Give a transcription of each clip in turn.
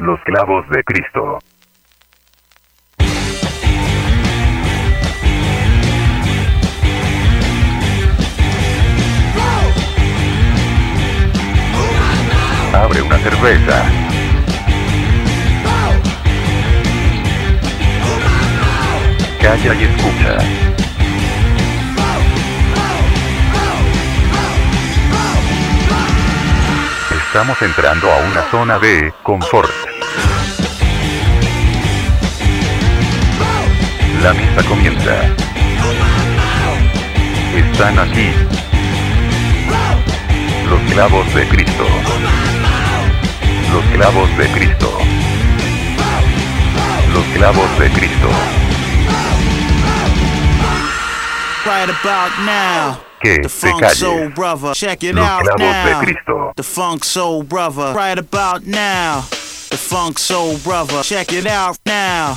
Los clavos de Cristo. Abre una cerveza. Calla y escucha. Estamos entrando a una zona de confort. La misa comienza. Están aquí. Los clavos de Cristo. Los clavos de Cristo. Los clavos de Cristo. Right about now. Que The se Funk calle. Soul Brother. Check it Los out clavos de now. Cristo. The Funk Soul Brother. Right about now. The Funk Soul Brother. Check it out now.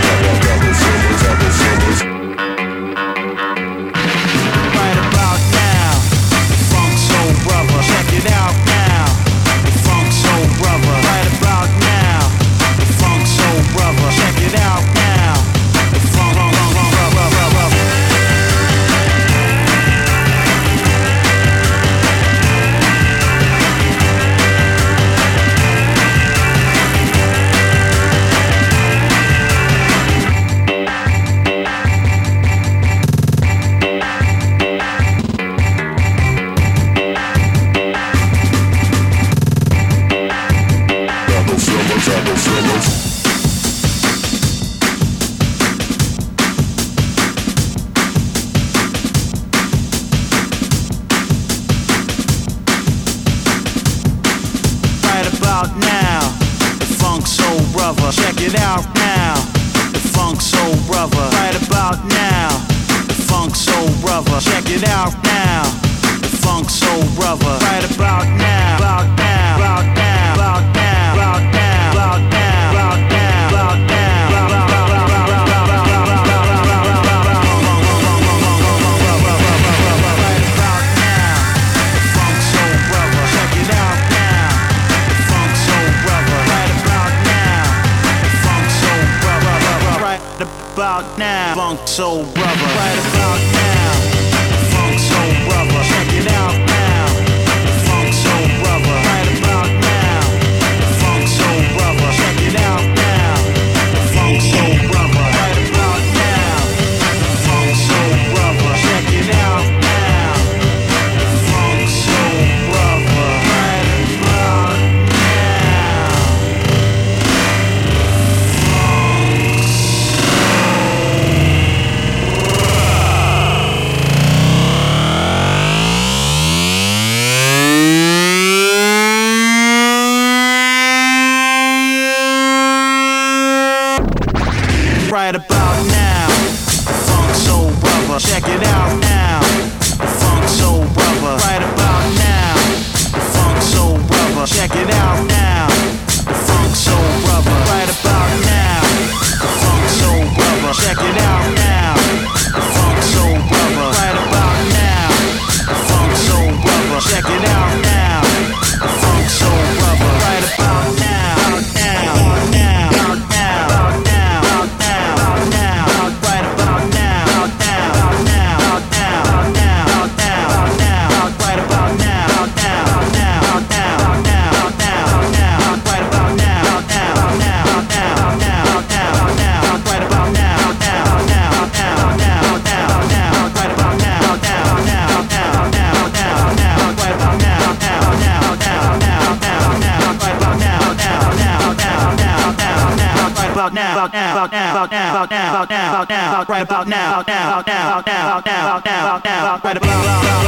about now, about now, about now, about now, about now, right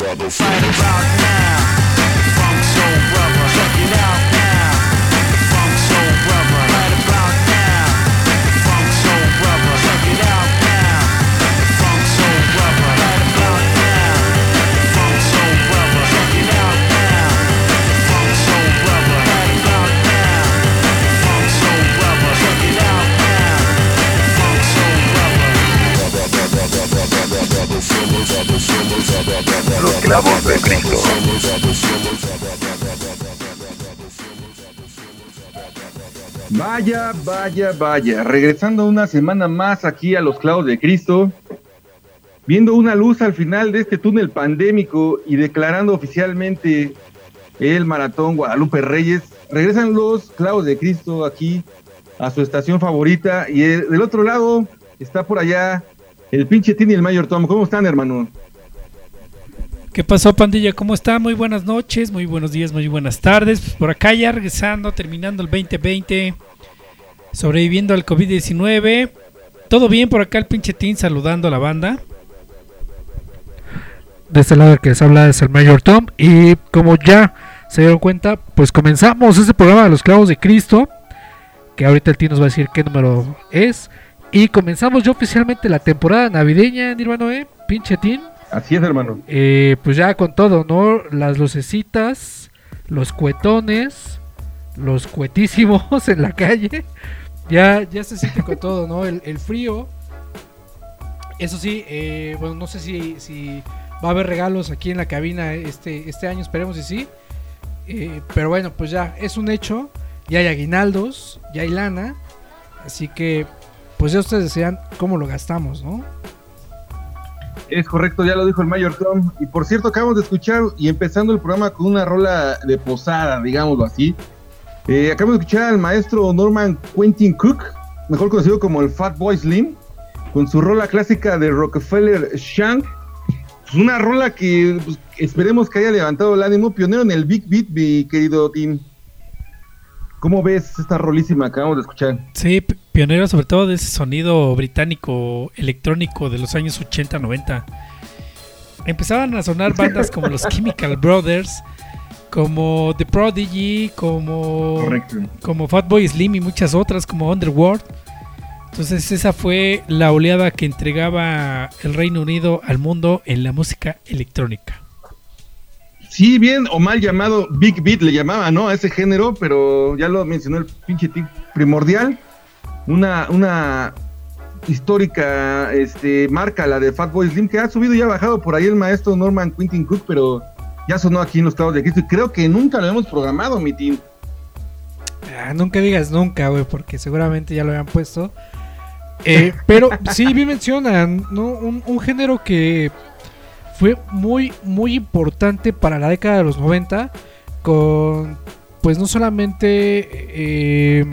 about Right about now, Los clavos de Cristo. Vaya, vaya, vaya. Regresando una semana más aquí a los clavos de Cristo, viendo una luz al final de este túnel pandémico y declarando oficialmente el maratón Guadalupe Reyes, regresan los clavos de Cristo aquí a su estación favorita y eh, del otro lado está por allá el pinche Tini el Mayor Tom. ¿Cómo están, hermano? ¿Qué pasó, pandilla? ¿Cómo está? Muy buenas noches, muy buenos días, muy buenas tardes. Pues por acá ya regresando, terminando el 2020, sobreviviendo al COVID-19. Todo bien por acá el pinche Tin saludando a la banda. De este lado que les habla es el Mayor Tom. Y como ya se dieron cuenta, pues comenzamos este programa de los clavos de Cristo. Que ahorita el Tim nos va a decir qué número es. Y comenzamos ya oficialmente la temporada navideña, Nirvana, ¿eh? Pinche Tim. Así es, hermano. Eh, pues ya con todo, ¿no? Las lucecitas, los cuetones, los cuetísimos en la calle. Ya, ya se siente con todo, ¿no? El, el frío. Eso sí, eh, bueno, no sé si, si va a haber regalos aquí en la cabina este, este año, esperemos y sí. Eh, pero bueno, pues ya es un hecho. Ya hay aguinaldos, ya hay lana. Así que, pues ya ustedes decían cómo lo gastamos, ¿no? Es correcto, ya lo dijo el Mayor Tom. Y por cierto, acabamos de escuchar y empezando el programa con una rola de posada, digámoslo así. Eh, acabamos de escuchar al maestro Norman Quentin Cook, mejor conocido como el Fat Boy Slim, con su rola clásica de Rockefeller Shank. Una rola que pues, esperemos que haya levantado el ánimo, pionero en el Big Beat, mi querido Tim. ¿Cómo ves esta rolísima que acabamos de escuchar? Sí, pionero sobre todo de ese sonido británico electrónico de los años 80-90. Empezaban a sonar bandas como los Chemical Brothers, como The Prodigy, como Correcto. como Fatboy Slim y muchas otras como Underworld. Entonces esa fue la oleada que entregaba el Reino Unido al mundo en la música electrónica. Sí, bien o mal llamado Big Beat le llamaba, ¿no? A ese género, pero ya lo mencionó el pinche tic primordial. Una, una histórica este, marca, la de Fatboy Slim, que ha subido y ha bajado por ahí el maestro Norman Quintin Cook, pero ya sonó aquí en los Clavos de Cristo y creo que nunca lo hemos programado, mi team. Ah, nunca digas nunca, güey, porque seguramente ya lo habían puesto. Eh, pero sí, bien mencionan, ¿no? Un, un género que fue muy, muy importante para la década de los 90, con, pues no solamente eh,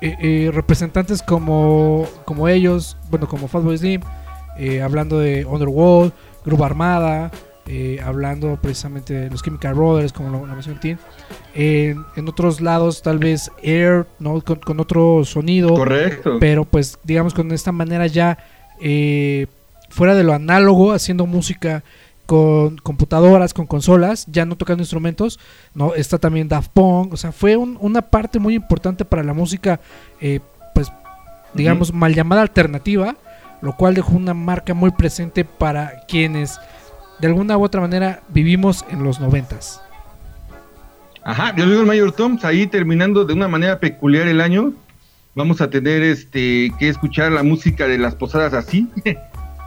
eh, eh, representantes como, como ellos, bueno, como Fatboy Slim, hablando de Underworld, Grupo Armada, hablando precisamente de los Chemical Brothers, como lo, lo mencionó Tim. En, en otros lados, tal vez Air, ¿no? con, con otro sonido, Correcto. pero pues digamos con esta manera ya fuera de lo análogo, haciendo música con computadoras, con consolas, ya no tocando instrumentos, no está también Daft Punk, o sea, fue un- una parte muy importante para la música, eh, pues digamos mal llamada alternativa, lo cual dejó una marca muy presente para quienes de alguna u otra manera vivimos en los noventas. Ajá, yo digo el Mayor Tom, ahí terminando de una manera peculiar el año, vamos a tener este que escuchar la música de las posadas así,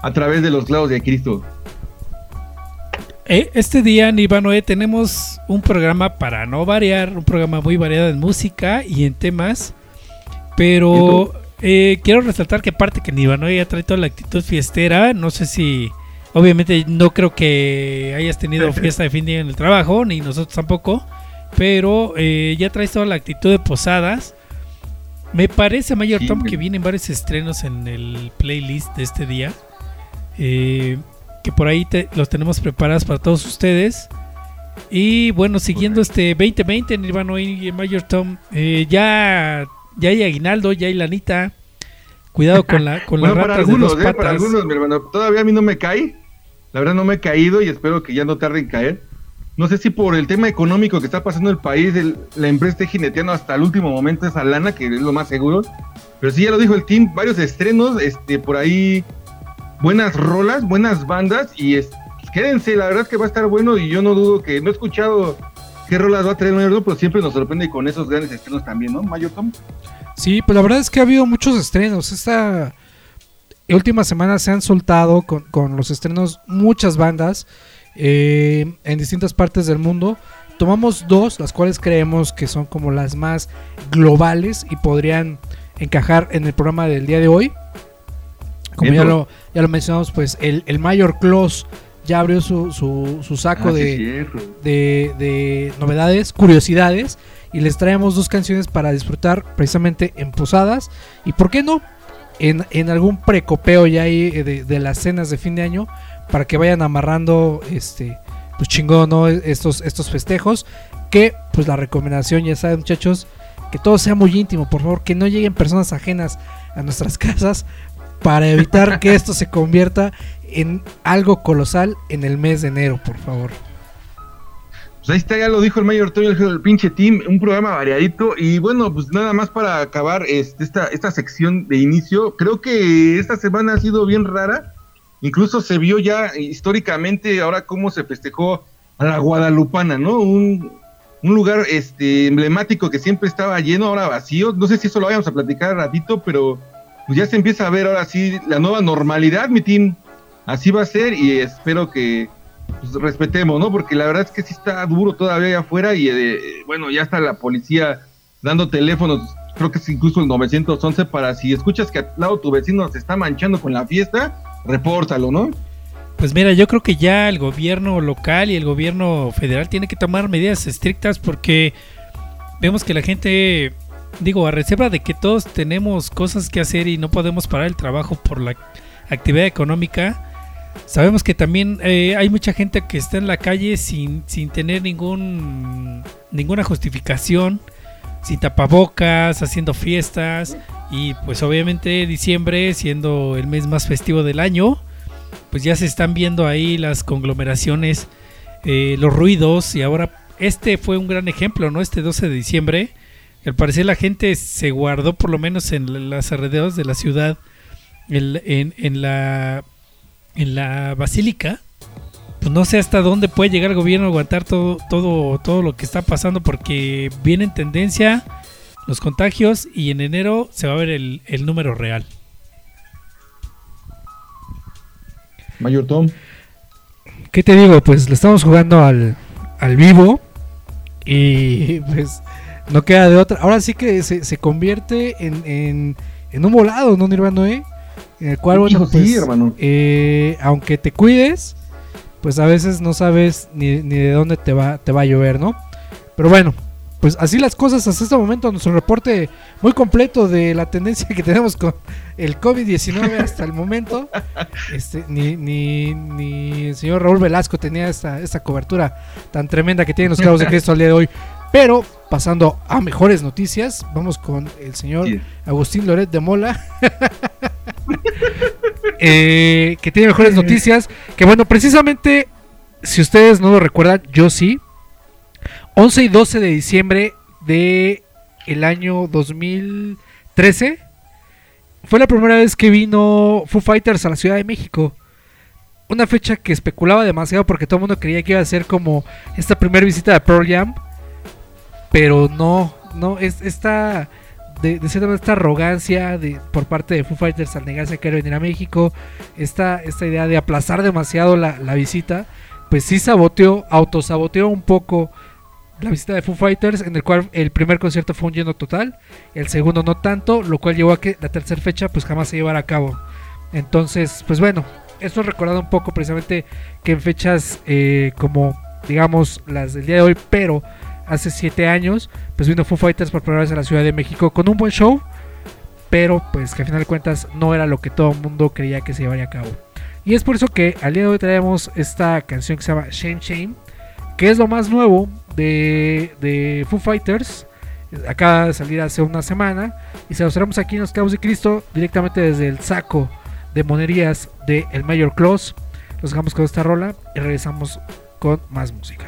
a través de los clavos de Cristo. Eh, este día en Ivanoe tenemos un programa para no variar, un programa muy variado en música y en temas, pero eh, quiero resaltar que aparte que Ivanoe ya trae toda la actitud fiestera, no sé si, obviamente no creo que hayas tenido fiesta de fin de año en el trabajo, ni nosotros tampoco, pero eh, ya traes toda la actitud de posadas. Me parece, Mayor Tom, que vienen varios estrenos en el playlist de este día. Eh, que por ahí te- los tenemos preparados para todos ustedes. Y bueno, siguiendo este 2020, Nirvana y Mayor Tom, eh, ya, ya hay aguinaldo, ya hay lanita. Cuidado con la con las Bueno, para ratas de dos ¿eh? patas. Para algunos, mi hermano. Todavía a mí no me cae. La verdad no me he caído y espero que ya no tarde en caer. No sé si por el tema económico que está pasando el país, el- la empresa esté jineteando hasta el último momento esa lana, que es lo más seguro. Pero sí, ya lo dijo el team, varios estrenos, este, por ahí, buenas rolas, buenas bandas, y es, pues, quédense, la verdad es que va a estar bueno, y yo no dudo que, no he escuchado qué rolas va a traer Mayor Tom, pero siempre nos sorprende con esos grandes estrenos también, ¿no, Mayor Tom? Sí, pues la verdad es que ha habido muchos estrenos. Esta última semana se han soltado con, con los estrenos muchas bandas eh, en distintas partes del mundo. Tomamos dos, las cuales creemos que son como las más globales y podrían encajar en el programa del día de hoy. Como ya lo, ya lo mencionamos, pues el, el Mayor Claus ya abrió su, su, su saco Ah, de, de, de novedades, curiosidades y les traemos dos canciones para disfrutar precisamente en posadas. Y por qué no en, en algún precopeo ya ahí eh, de, de las cenas de fin de año para que vayan amarrando este pues chingón ¿no? estos, estos festejos que pues la recomendación ya saben muchachos que todo sea muy íntimo por favor que no lleguen personas ajenas a nuestras casas para evitar que esto se convierta en algo colosal en el mes de enero por favor Pues ahí está, ya lo dijo el Mayor Toño, el, pinche team, un programa variadito. Y bueno, pues nada más para acabar este, esta, esta sección de inicio. Creo que esta semana ha sido bien rara. Incluso se vio ya históricamente ahora cómo se festejó a la Guadalupana, ¿no? Un, un lugar este, emblemático que siempre estaba lleno, ahora vacío. No sé si eso lo vayamos a platicar ratito, pero pues ya se empieza a ver ahora sí la nueva normalidad, mi team. Así va a ser y espero que, pues, respetemos, ¿no? Porque la verdad es que sí está duro todavía allá afuera y eh, bueno, ya está la policía dando teléfonos, creo que es incluso el 911 para si escuchas que al lado tu vecino se está manchando con la fiesta, repórtalo, ¿no? Pues mira, yo creo que ya el gobierno local y el gobierno federal tiene que tomar medidas estrictas porque vemos que la gente, digo, a reserva de que todos tenemos cosas que hacer y no podemos parar el trabajo por la actividad económica, sabemos que también eh, hay mucha gente que está en la calle sin, sin tener ningún ninguna justificación, sin tapabocas, haciendo fiestas y pues obviamente diciembre siendo el mes más festivo del año, pues ya se están viendo ahí las conglomeraciones, eh, los ruidos y ahora este fue un gran ejemplo, ¿no? Este 12 de diciembre, al parecer la gente se guardó por lo menos en las alrededores de la ciudad, en, en- en la en la basílica. Pues no sé hasta dónde puede llegar el gobierno a aguantar todo todo todo lo que está pasando porque viene en tendencia los contagios y en enero se va a ver el, el número real. Mayor Tom. ¿Qué te digo? Pues le estamos jugando al, al vivo y pues no queda de otra. Ahora sí que se, se convierte en, en, en un volado, ¿no, Nirvana? eh? En el cual, bueno, Hijo, sí, pues, hermano. eh, aunque te cuides, pues a veces no sabes ni, ni de dónde te va, te va a llover, ¿no? Pero bueno, pues así las cosas hasta este momento. Nuestro reporte muy completo de la tendencia que tenemos con el COVID-19 hasta el momento. Este, ni, ni, ni el señor Raúl Velasco tenía esta, esta cobertura tan tremenda que tienen los carros de Cristo al día de hoy. Pero pasando a mejores noticias, vamos con el señor Sí. Agustín Loret de Mola. eh, que tiene mejores noticias. Que bueno, precisamente, si ustedes no lo recuerdan, yo sí. 11 y 12 de diciembre de el año 2013 fue la primera vez que vino Foo Fighters a la Ciudad de México. Una fecha que especulaba demasiado porque todo el mundo creía que iba a ser como esta primera visita de Pearl Jam. Pero no, no, es esta de, cierta manera esta arrogancia de, por parte de Foo Fighters al negarse a querer venir a México, esta, esta idea de aplazar demasiado la, la visita, pues sí saboteó, autosaboteó un poco la visita de Foo Fighters, en el cual el primer concierto fue un lleno total, el segundo no tanto, lo cual llevó a que la tercera fecha pues jamás se llevara a cabo. Entonces, pues bueno, esto recordado un poco precisamente que en fechas eh, como digamos las del día de hoy, pero hace siete años, pues vino Foo Fighters por primera vez a la Ciudad de México con un buen show, pero pues que al final de cuentas no era lo que todo el mundo creía que se llevaría a cabo. Y es por eso que al día de hoy traemos esta canción que se llama Shame Shame, que es lo más nuevo de, de Foo Fighters. Acaba de salir hace una semana y se los traemos aquí en los Cabos de Cristo directamente desde el saco de monerías de El Mayor Claus. Los dejamos con esta rola y regresamos con más música.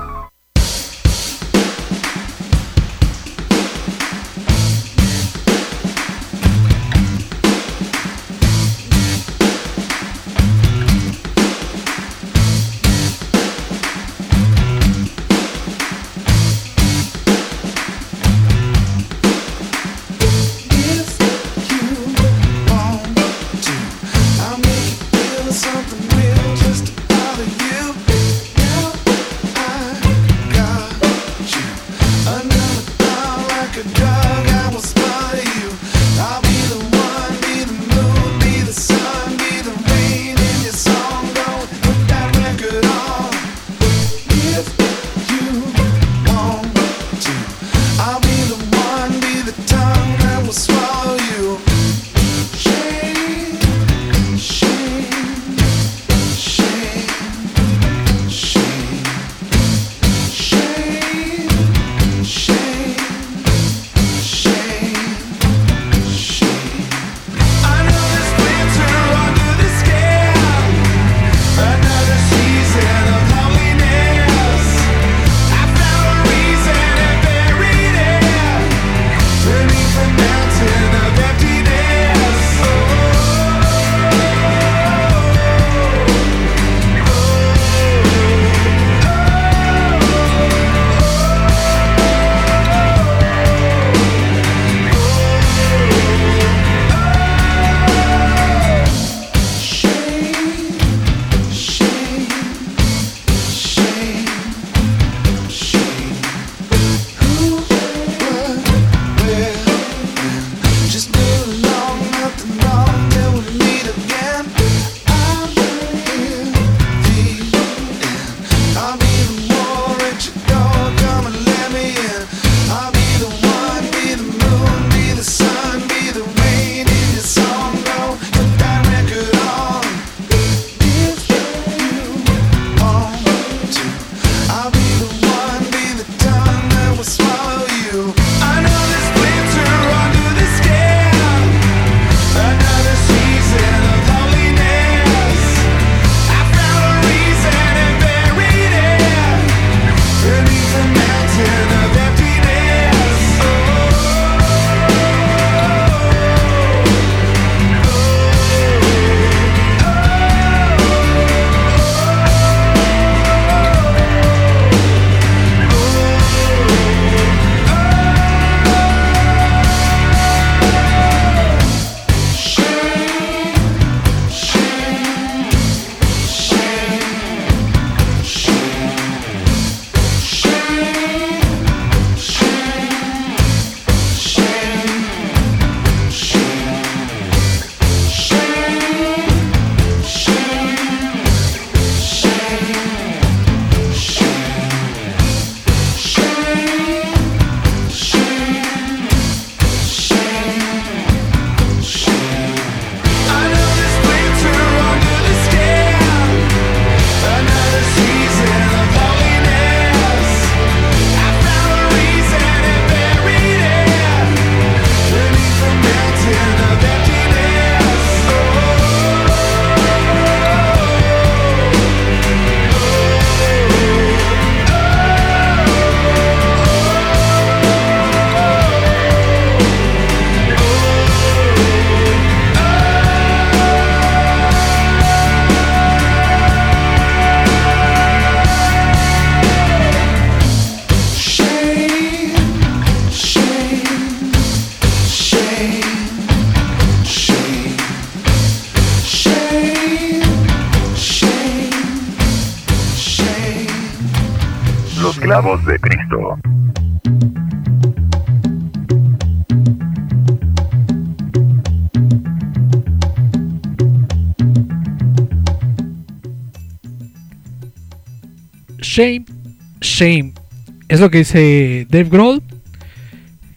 Es lo que dice Dave Grohl.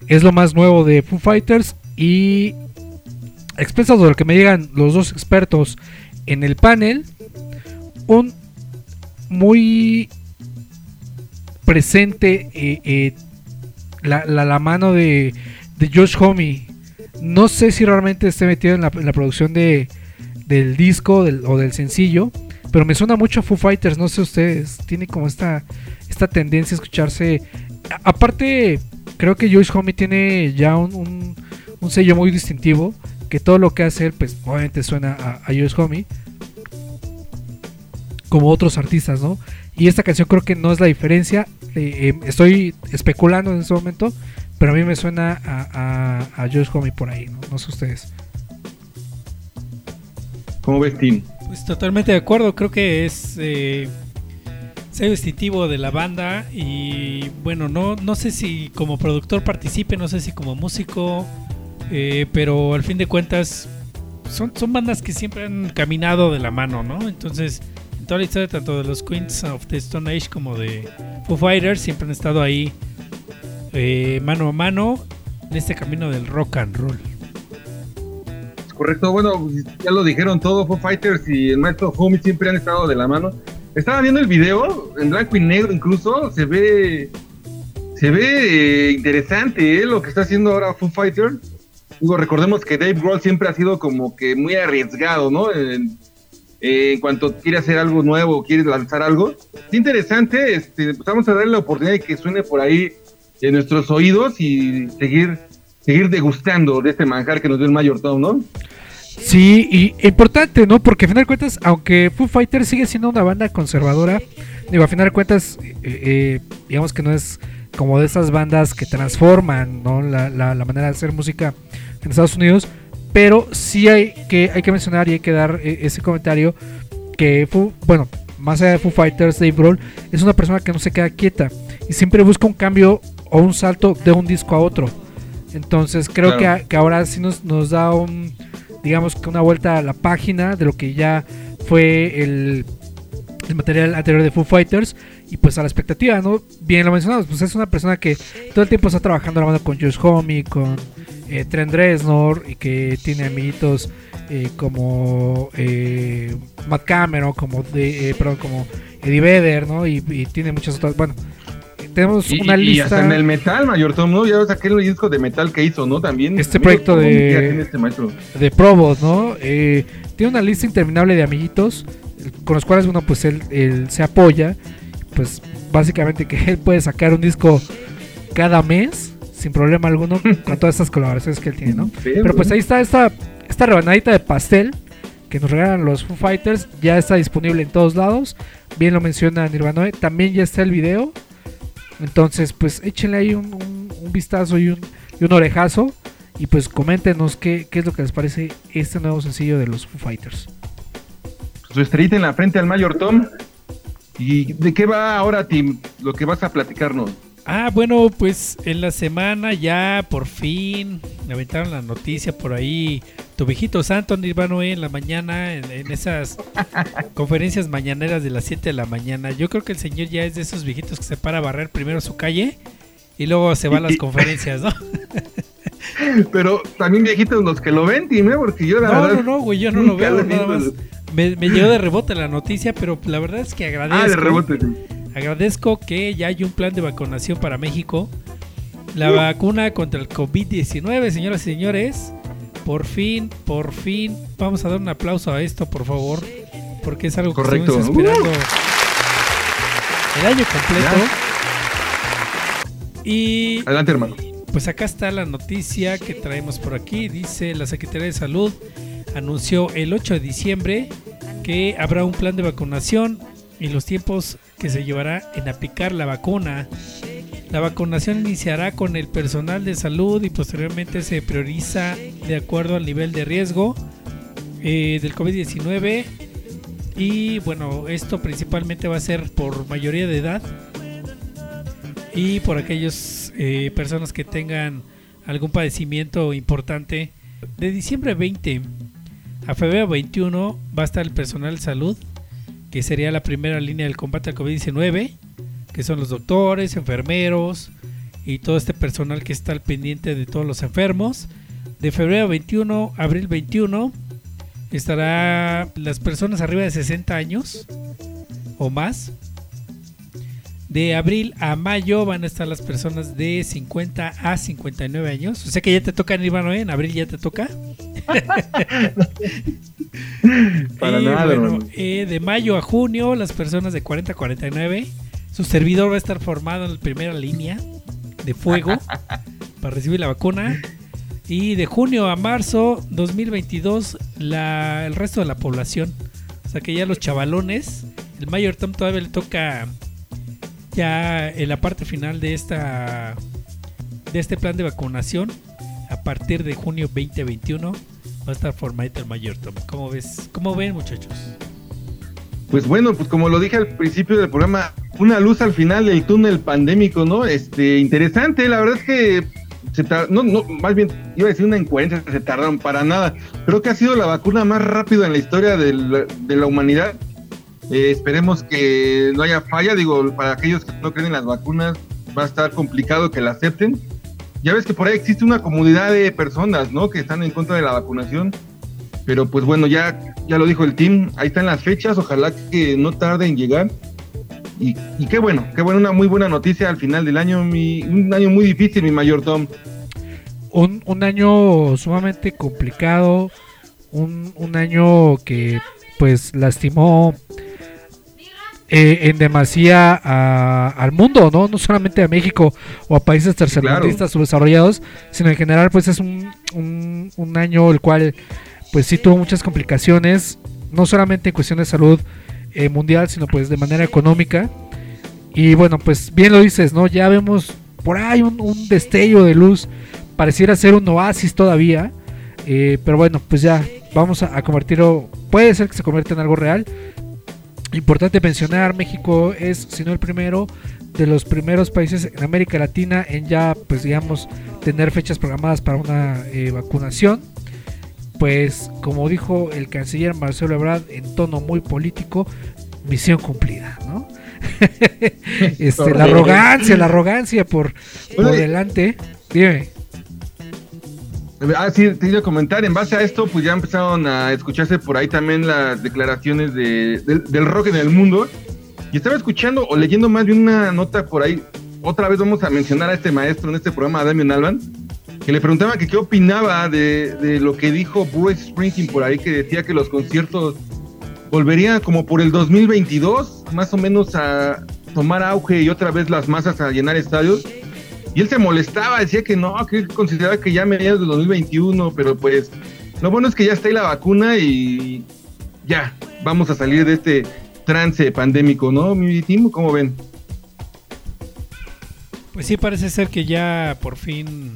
Es lo más nuevo de Foo Fighters. Y expensas de lo que me digan los dos expertos en el panel, un muy presente eh, eh, la, mano de, Josh Homme. No sé si realmente esté metido en la, producción de, del disco o del sencillo, pero me suena mucho a Foo Fighters, no sé ustedes, tiene como esta, esta tendencia a escucharse. aparte, creo que Josh Homme tiene ya un, un- sello muy distintivo, que todo lo que hace él, pues obviamente suena a, Josh Homme, como otros artistas, ¿no? Y esta canción creo que no es la diferencia. eh, eh, estoy especulando en este momento, pero a mí me suena a, a, Josh Homme por ahí, ¿no? No sé ustedes. ¿Cómo ves, Tim? Pues totalmente de acuerdo, creo que es eh, sello distintivo de la banda y bueno, no, no sé si como productor participe, no sé si como músico, eh, pero al fin de cuentas son, son bandas que siempre han caminado de la mano, ¿no? Entonces, en toda la historia tanto de los Queens of the Stone Age como de Foo Fighters siempre han estado ahí eh, mano a mano en este camino del rock and roll. Correcto, bueno, ya lo dijeron todo, Foo Fighters y el maestro Homie siempre han estado de la mano. Estaba viendo el video, en blanco y negro incluso, se ve se ve eh, interesante eh, lo que está haciendo ahora Foo Fighters. Digo, recordemos que Dave Grohl siempre ha sido como que muy arriesgado, ¿no? En, cuanto quiere hacer algo nuevo, quiere lanzar algo. Es interesante, este, pues vamos a darle la oportunidad de que suene por ahí en nuestros oídos y seguir seguir degustando de este manjar que nos dio el Mayor Tom, ¿no? Sí, y importante, ¿no? Porque a final de cuentas, aunque Foo Fighters sigue siendo una banda conservadora, digo, a final de cuentas, eh, eh, digamos que no es como de esas bandas que transforman, ¿no? La manera de hacer música en Estados Unidos, pero sí hay que, hay que mencionar y hay que dar eh, ese comentario que, Foo- bueno, más allá de Foo Fighters, Dave Grohl es una persona que no se queda quieta y siempre busca un cambio o un salto de un disco a otro. Entonces creo Claro. que, ahora sí nos, nos da un, digamos que una vuelta a la página de lo que ya fue el, el material anterior de Foo Fighters y pues a la expectativa, ¿no? Bien lo mencionamos, pues es una persona que todo el tiempo está trabajando la mano con Josh Homme, con eh, Trent Reznor y que tiene amiguitos eh, como eh, Matt Cameron, como de, eh, perdón, como Eddie Vedder, ¿no? Y, y tiene muchas otras, bueno, tenemos Y, una y lista. hasta en el metal, Mayor Tom, ¿no? Ya saqué el disco de metal que hizo, ¿no? También. Este proyecto ¿cómo de- este maestro? de probos, ¿no? Eh, tiene una lista interminable de amiguitos con los cuales, bueno, pues él, él se apoya. Pues básicamente que él puede sacar un disco cada mes sin problema alguno con todas estas colaboraciones que él tiene, ¿no? Pero pues ahí está esta, esta rebanadita de pastel que nos regalan los Foo Fighters. Ya está disponible en todos lados. Bien lo menciona Nirvanoe. También ya está el video. Entonces, pues échenle ahí un, vistazo y un, y un orejazo. Y pues coméntenos qué, qué es lo que les parece este nuevo sencillo de los Foo Fighters. Su estrellita en la frente al Mayor Tom. ¿Y de qué va ahora, Tim? Lo que vas a platicarnos. Ah, bueno, pues en la semana ya por fin me aventaron la noticia por ahí. Tu viejito santo Nirvano en la mañana, en, en esas conferencias mañaneras de las 7 de la mañana. Yo creo que el señor ya es de esos viejitos que se para a barrer primero su calle y luego se va a las conferencias, ¿no? Pero también viejitos los que lo ven, Tim, ¿eh? Porque yo la No, verdad. no, no, güey, yo no lo veo, nada más. Me, me llegó de rebote la noticia, pero la verdad es que agradezco. Ah, de rebote. Tim. Agradezco que ya hay un plan de vacunación para México. La vacuna contra el COVID-19, señoras y señores. Por fin, por fin. Vamos a dar un aplauso a esto, por favor. Porque es algo que Correcto. estuvimos esperando el año completo. Y Adelante, hermano. pues acá está la noticia que traemos por aquí. Dice la Secretaría de Salud anunció el 8 de diciembre que habrá un plan de vacunación y los tiempos que se llevará en aplicar la vacuna. La vacunación iniciará con el personal de salud y posteriormente se prioriza de acuerdo al nivel de riesgo eh, del COVID-19. Y bueno, esto principalmente va a ser por mayoría de edad y por aquellas eh, personas que tengan algún padecimiento importante. De diciembre 20 a febrero 21 va a estar el personal de salud, que sería la primera línea del combate al COVID-19. que son los doctores, enfermeros y todo este personal que está al pendiente de todos los enfermos. De febrero 21 a abril 21 estará las personas arriba de 60 años o más. De abril a mayo van a estar las personas de 50 a 59 años. O sea que ya te toca, Iván, ¿eh? En abril ya te toca. Para Y, nada, bueno, hermano. eh, de mayo a junio, las personas de 40 a 49. Su servidor va a estar formado en la primera línea de fuego para recibir la vacuna. Y de junio a marzo 2022, la, el resto de la población. O sea que ya los chavalones, el Mayor Tom todavía le toca ya en la parte final de esta de este plan de vacunación. A partir de junio 2021 va a estar formadito el Mayor Tom. ¿Cómo ves? ¿Cómo ven, muchachos? Pues bueno, pues como lo dije al principio del programa, una luz al final del túnel pandémico, ¿no? Este, interesante, la verdad es que se no, no, más bien iba a decir una incoherencia, se tardaron para nada. Creo que ha sido la vacuna más rápida en la historia de la humanidad. Eh, esperemos que no haya falla, digo, para aquellos que no creen en las vacunas va a estar complicado que la acepten. Ya ves que por ahí existe una comunidad de personas, ¿no? Que están en contra de la vacunación. Pero pues bueno, ya, ya lo dijo el team, ahí están las fechas, ojalá que no tarde en llegar. Y, y qué bueno, qué bueno, una muy buena noticia al final del año, mi, un año muy difícil, mi mayor Tom. un, un año sumamente complicado, un, un año que pues lastimó eh, en demasía a- al mundo, ¿no? No solamente a México o a países tercermundistas subdesarrollados, sino en general pues es un, un, un año el cual pues sí tuvo muchas complicaciones, no solamente en cuestión de salud eh, mundial, sino pues de manera económica. Y bueno, pues bien lo dices, ¿no? Ya vemos por ahí un, un destello de luz pareciera ser un oasis todavía. eh, pero bueno, pues ya vamos a, a convertirlo. Puede ser que se convierta en algo real. Importante mencionar, México es, si no el primero, de los primeros países en América Latina en ya, pues digamos, tener fechas programadas para una eh, vacunación. Pues como dijo el canciller Marcelo Ebrard en tono muy político, misión cumplida, ¿no? este, la arrogancia, la arrogancia por, por delante. Dime. Ah, sí, te iba a comentar, en base a esto, pues ya empezaron a escucharse por ahí también las declaraciones de, del- rock en el mundo. Y estaba escuchando o leyendo más bien una nota por ahí. Otra vez vamos a mencionar a este maestro en este programa, a Damien Alban, que le preguntaba que qué opinaba de, de lo que dijo Bruce Springsteen por ahí, que decía que los conciertos volverían como por el 2022, más o menos a tomar auge y otra vez las masas a llenar estadios. Y él se molestaba, decía que no, que él consideraba que ya mediados del 2021, pero pues lo bueno es que ya está ahí la vacuna y ya, vamos a salir de este trance pandémico, ¿no, mi team? ¿Cómo ven? Pues sí, parece ser que ya por fin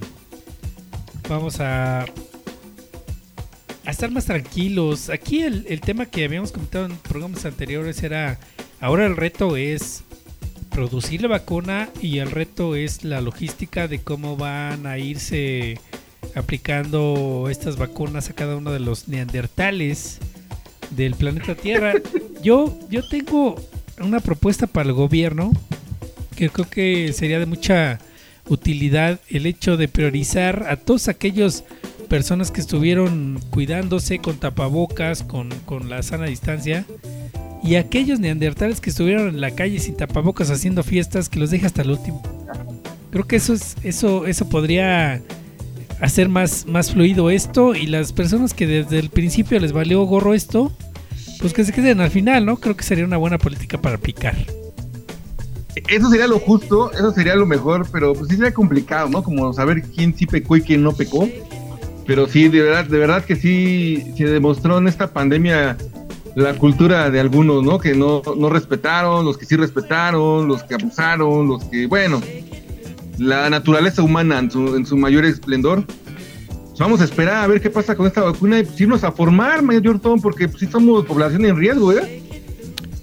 vamos a, a estar más tranquilos. Aquí el tema que habíamos comentado en programas anteriores era, ahora el reto es producir la vacuna y el reto es la logística de cómo van a irse aplicando estas vacunas a cada uno de los neandertales del planeta Tierra. Yo, yo tengo una propuesta para el gobierno que creo que sería de mucha utilidad el hecho de priorizar a todos aquellos personas que estuvieron cuidándose con tapabocas, con, con la sana distancia, y aquellos neandertales que estuvieron en la calle sin tapabocas haciendo fiestas, que los deje hasta el último. Creo que eso es, eso, eso podría hacer más, más fluido esto, y las personas que desde el principio les valió gorro esto, pues que se queden al final, ¿no? Creo que sería una buena política para aplicar. Eso sería lo justo, eso sería lo mejor, pero pues sí sería complicado, ¿no? Como saber quién sí pecó y quién no pecó. Pero sí, de verdad, de verdad que sí se demostró en esta pandemia la cultura de algunos, ¿no? Que no, no respetaron, los que sí respetaron, los que abusaron, los que, bueno, la naturaleza humana en su, en su mayor esplendor. Pues vamos a esperar a ver qué pasa con esta vacuna y pues, irnos a formar, Mayor Tom, porque pues, sí somos población en riesgo, ¿eh?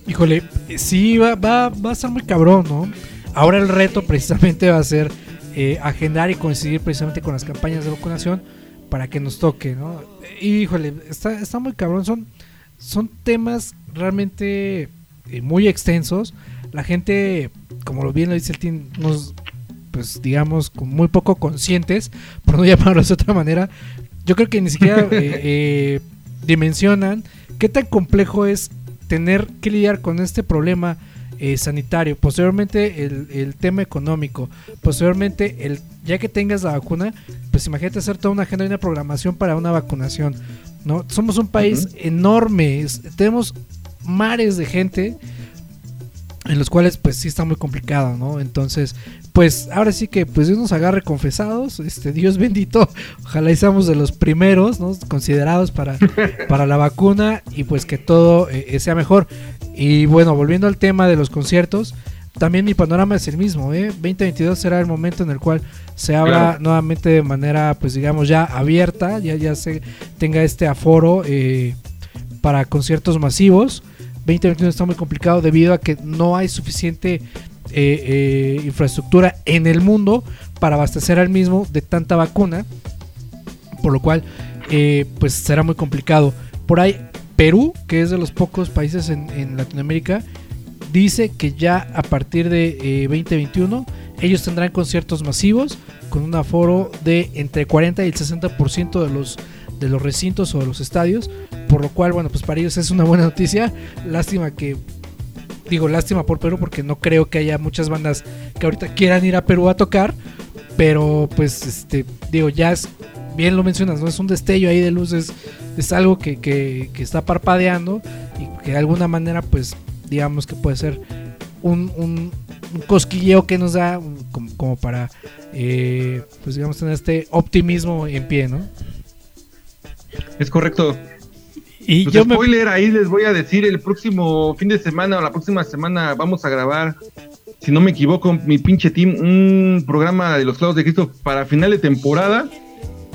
Híjole, sí, va, va, va a ser muy cabrón, ¿no? Ahora el reto precisamente va a ser eh, agendar y coincidir precisamente con las campañas de vacunación para que nos toque, ¿no? Y, híjole, está, está muy cabrón, son, son temas realmente eh, muy extensos. la gente, como lo bien lo dice el team, nos, pues digamos, con muy poco conscientes, por no llamarlo de otra manera, yo creo que ni siquiera eh, eh, dimensionan qué tan complejo es tener que lidiar con este problema eh, sanitario, posteriormente el, el tema económico, posteriormente el ya que tengas la vacuna, pues imagínate hacer toda una agenda y una programación para una vacunación, ¿no? Somos un país enorme, es- tenemos mares de gente en los cuales pues sí está muy complicado, ¿no? Entonces, pues ahora sí que pues Dios nos agarre confesados, este Dios bendito, ojalá y seamos de los primeros, ¿no? Considerados para, para la vacuna y pues que todo eh, sea mejor. Y bueno, volviendo al tema de los conciertos, también mi panorama es el mismo, ¿eh? 2022 será el momento en el cual se abra Claro. nuevamente de manera, pues digamos, ya abierta, ya, ya se tenga este aforo eh, para conciertos masivos. 2021 está muy complicado debido a que no hay suficiente eh, eh, infraestructura en el mundo para abastecer al mismo de tanta vacuna, por lo cual eh, pues será muy complicado. Por ahí Perú, que es de los pocos países en, Latinoamérica, dice que ya a partir de eh, 2021 ellos tendrán conciertos masivos con un aforo de entre 40 y el 60% de los de los recintos o de los estadios, por lo cual bueno, pues para ellos es una buena noticia. Lástima que digo lástima por Perú porque no creo que haya muchas bandas que ahorita quieran ir a Perú a tocar, pero pues este digo ya es bien lo mencionas, no es un destello ahí de luces, es algo que, que, que está parpadeando y que de alguna manera pues digamos que puede ser un, un, cosquilleo que nos da como, como para eh, pues digamos tener este optimismo en pie, ¿no? Es correcto. Y Pues yo me, spoiler, ahí les voy a decir, el próximo fin de semana o la próxima semana vamos a grabar, si no me equivoco, mi pinche team, un programa de los clavos de Cristo para final de temporada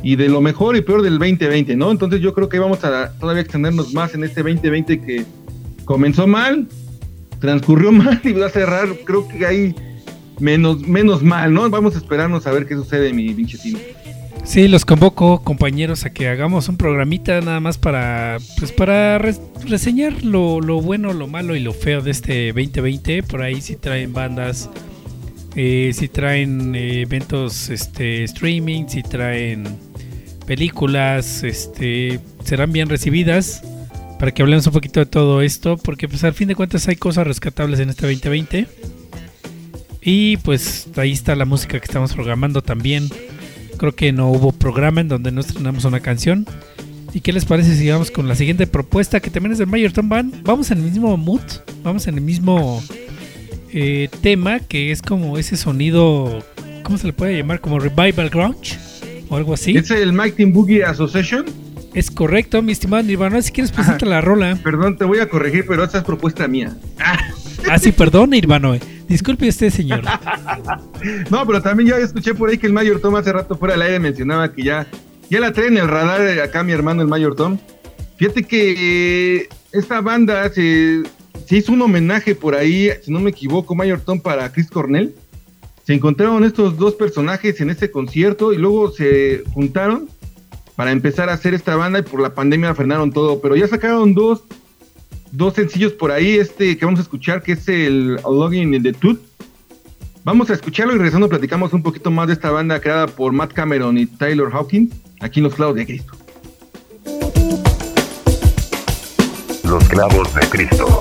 y de lo mejor y peor del 2020, ¿no? Entonces yo creo que vamos a todavía extendernos más en este 2020 que comenzó mal, transcurrió mal y va a cerrar, creo que hay menos, menos mal, ¿no? Vamos a esperarnos a ver qué sucede, mi pinche team. Sí los convoco, compañeros, a que hagamos un programita nada más para pues para res- reseñar lo, lo bueno, lo malo y lo feo de este 2020. Por ahí si traen bandas, eh, si traen eh, eventos este streaming, si traen películas, este serán bien recibidas para que hablemos un poquito de todo esto, porque pues al fin de cuentas hay cosas rescatables en este 2020. Y pues ahí está la música que estamos programando también. Creo que no hubo programa en donde no estrenamos una canción. ¿Y qué les parece si vamos con la siguiente propuesta que también es del Mayor Tom Band? Vamos en el mismo mood, vamos en el mismo eh, tema que es como ese sonido, ¿cómo se le puede llamar? Como Revival Grunge o algo así. ¿Es el Mike Team Boogie Association? Es correcto, mi estimado Nirvana. Si quieres, presenta la rola. Perdón, te voy a corregir, pero esa es propuesta mía. Ah, sí, perdón, Nirvana. Disculpe usted, señor. No, pero también ya escuché por ahí que el Mayor Tom hace rato fuera del aire mencionaba que ya, ya la trae en el radar eh, acá mi hermano el Mayor Tom. Fíjate que eh, esta banda se, hizo un homenaje por ahí, si no me equivoco, Mayor Tom para Chris Cornell. Se encontraron estos dos personajes en ese concierto y luego se juntaron para empezar a hacer esta banda y por la pandemia frenaron todo, pero ya sacaron dos, dos sencillos por ahí, este que vamos a escuchar que es el Login in the Tooth. Vamos a escucharlo y regresando platicamos un poquito más de esta banda creada por Matt Cameron y Taylor Hawkins aquí en Los Clavos de Cristo. Los clavos de Cristo.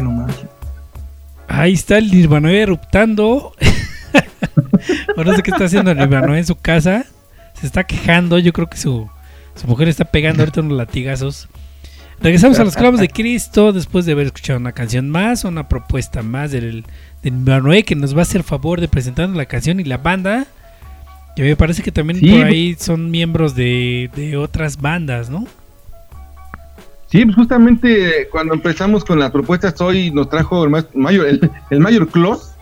No manches. Ahí está el Nirvanoe eruptando. o no sé qué está haciendo el Nirvanoe en su casa. Se está quejando. Yo creo que su, su mujer está pegando ahorita unos latigazos. Regresamos a los clavos de Cristo después de haber escuchado una canción más, una propuesta más del, del Nirvanoe que nos va a hacer favor de presentarnos la canción y la banda. Que me parece que también Sí, por ahí son miembros de, de otras bandas, ¿no? Sí, pues justamente cuando empezamos con las propuestas hoy nos trajo el, mayor, el, el Mayor Claus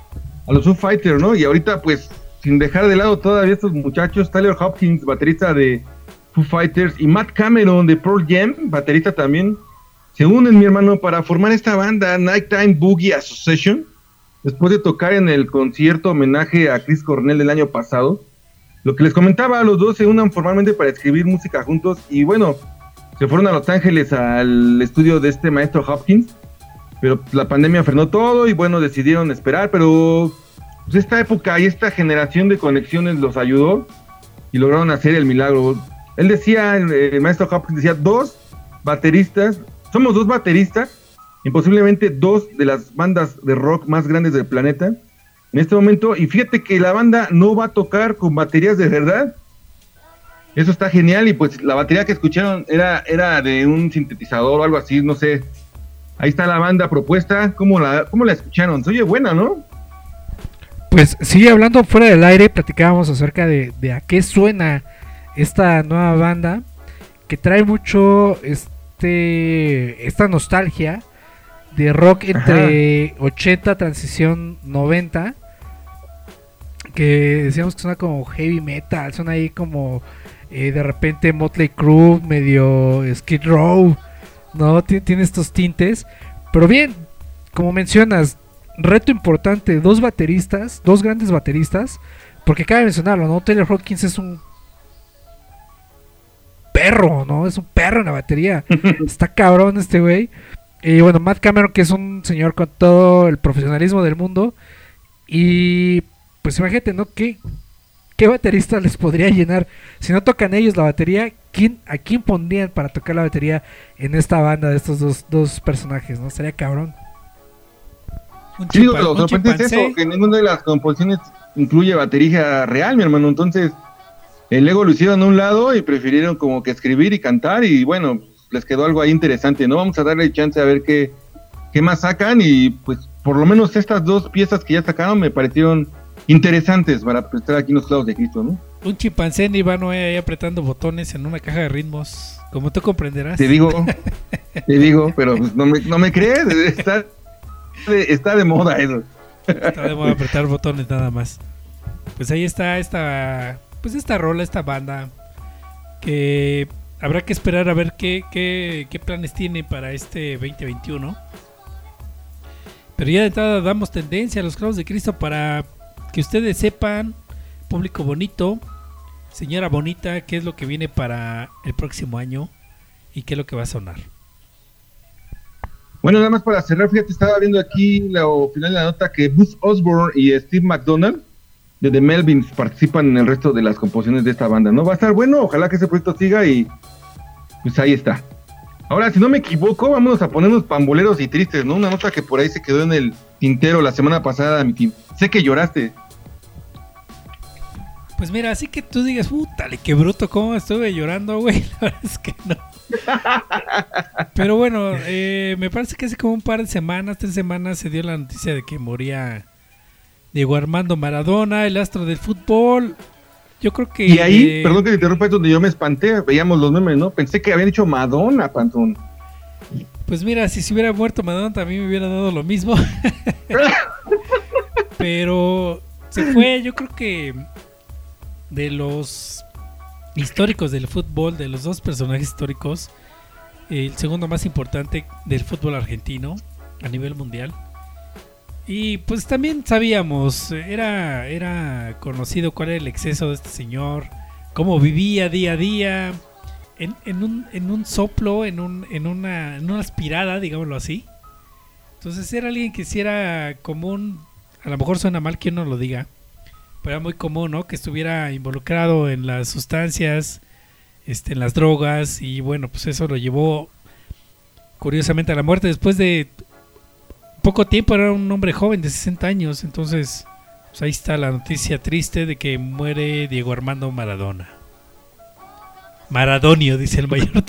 a los Foo Fighters, ¿no? Y ahorita pues sin dejar de lado todavía estos muchachos, Tyler Hopkins, baterista de Foo Fighters, y Matt Cameron de Pearl Jam, baterista también, se unen, mi hermano, para formar esta banda Nighttime Boogie Association, después de tocar en el concierto homenaje a Chris Cornell del año pasado. Lo que les comentaba, los dos se unan formalmente para escribir música juntos y bueno, se fueron a Los Ángeles al estudio de este maestro Hopkins, pero la pandemia frenó todo y bueno, decidieron esperar, pero pues, esta época y esta generación de conexiones los ayudó y lograron hacer el milagro. Él decía, el, maestro Hopkins decía, dos bateristas, somos dos bateristas, y posiblemente dos de las bandas de rock más grandes del planeta en este momento, y fíjate que la banda no va a tocar con baterías de verdad, eso está genial y pues la batería que escucharon era, era de un sintetizador o algo así, no sé. Ahí está la banda propuesta. ¿Cómo la, cómo la escucharon? Se oye buena, ¿no? Pues sí, hablando fuera del aire, platicábamos acerca de, de a qué suena esta nueva banda, que trae mucho este esta nostalgia de rock entre 80, transición 90, que decíamos que suena como heavy metal, suena ahí como eh, de repente Motley Crue, medio Skid Row, ¿no? Tien- Tiene estos tintes, pero bien, como mencionas, reto importante, dos bateristas, dos grandes bateristas, porque cabe mencionarlo, ¿no? Taylor Hawkins es un perro, ¿no? Es un perro en la batería. Está cabrón este güey. Y bueno, Matt Cameron, que es un señor con todo el profesionalismo del mundo. Y pues imagínate, ¿no? ¿Qué, qué baterista les podría llenar? Si no tocan ellos la batería, ¿quién, ¿a quién pondrían para tocar la batería en esta banda de estos dos, dos personajes, ¿no? Sería cabrón. Un, Sí, digo, lo sorprendente es eso, que ninguna de las composiciones incluye batería real, mi hermano. Entonces, el ego lo hicieron a un lado y prefirieron como que escribir y cantar y bueno, les quedó algo ahí interesante, ¿no? Vamos a darle chance a ver qué, qué más sacan y pues por lo menos estas dos piezas que ya sacaron me parecieron interesantes para prestar aquí en los clavos de Cristo, ¿no? Un chimpancé en Ivanoe ahí apretando botones en una caja de ritmos. Como tú comprenderás. Te digo, te digo, pero pues, no, me, no me crees, está está de moda eso. Está de moda apretar botones nada más. Pues ahí está esta. Pues esta rola, esta banda. Que habrá que esperar a ver qué, qué, qué planes tiene para este 2021. Pero ya de entrada damos tendencia a los clavos de Cristo para que ustedes sepan, público bonito, señora bonita, qué es lo que viene para el próximo año y qué es lo que va a sonar. Bueno, nada más para cerrar, fíjate, estaba viendo aquí la final de la nota que Buzz Osborne y Steve McDonald de The Melvins participan en el resto de las composiciones de esta banda, ¿no? Va a estar bueno, ojalá que ese proyecto siga y pues ahí está. Ahora, si no me equivoco, vámonos a ponernos pamboleros y tristes, ¿no? Una nota que por ahí se quedó en el tintero la semana pasada, mi team. Sé que lloraste. Pues mira, así que tú digas, puta, qué bruto, cómo estuve llorando, güey. La verdad es que no. Pero bueno, eh, me parece que hace como un par de semanas, tres semanas, se dio la noticia de que moría Diego Armando Maradona, el astro del fútbol. Yo creo que. Y ahí, eh, perdón que te interrumpa, es donde yo me espanté, veíamos los memes, ¿no? Pensé que habían dicho Madonna, Pantón. Pues mira, si se hubiera muerto Maradona también me hubiera dado lo mismo. Pero se fue, yo creo que de los históricos del fútbol, de los dos personajes históricos, el segundo más importante del fútbol argentino a nivel mundial. Y pues también sabíamos, era, era conocido cuál era el exceso de este señor, cómo vivía día a día, en, en un, en un soplo, en, un, en, una, en una aspirada, digámoslo así. Entonces era alguien que si era común, a lo mejor suena mal que uno lo diga, pero era muy común, ¿no? Que estuviera involucrado en las sustancias, este, en las drogas, y bueno, pues eso lo llevó curiosamente a la muerte después de poco tiempo, era un hombre joven de 60 años, entonces pues ahí está la noticia triste de que muere Diego Armando Maradona. Maradonio, dice el mayor.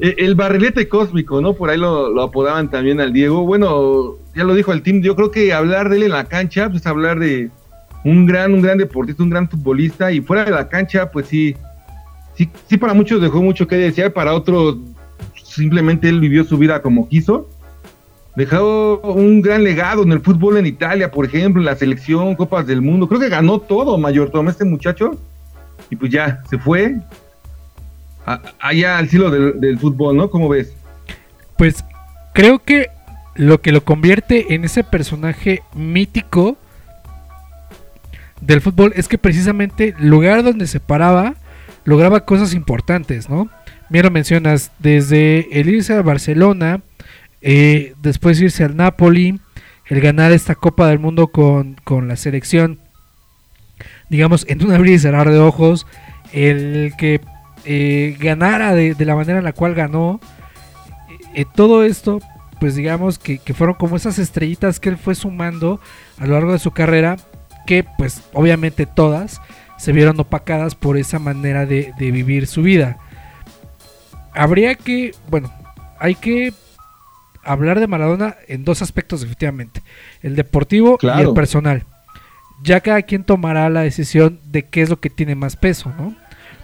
El barrilete cósmico, ¿no? Por ahí lo, lo apodaban también al Diego. Bueno, ya lo dijo el team. Yo creo que hablar de él en la cancha, pues hablar de un gran, un gran deportista, un gran futbolista. Y fuera de la cancha, pues sí, sí, sí para muchos dejó mucho que desear, para otros simplemente él vivió su vida como quiso. Dejó un gran legado en el fútbol en Italia, por ejemplo, en la selección, Copas del Mundo. Creo que ganó todo, Mayor Tom, este muchacho. Y pues ya, se fue allá al cielo del fútbol, ¿no? ¿Cómo ves? Pues creo que lo que lo convierte en ese personaje mítico del fútbol es que precisamente el lugar donde se paraba lograba cosas importantes, ¿no? Mira, mencionas, desde el irse a Barcelona, eh, después irse al Napoli, el ganar esta Copa del Mundo con, con la selección, digamos, en un abrir y cerrar de ojos, el que eh, ganara de, de la manera en la cual ganó, eh, todo esto, pues digamos que, que fueron como esas estrellitas que él fue sumando a lo largo de su carrera, que pues obviamente todas se vieron opacadas por esa manera de, de vivir su vida. Habría que, bueno, hay que hablar de Maradona en dos aspectos efectivamente, el deportivo y el personal. Ya cada quien tomará la decisión de qué es lo que tiene más peso, ¿no?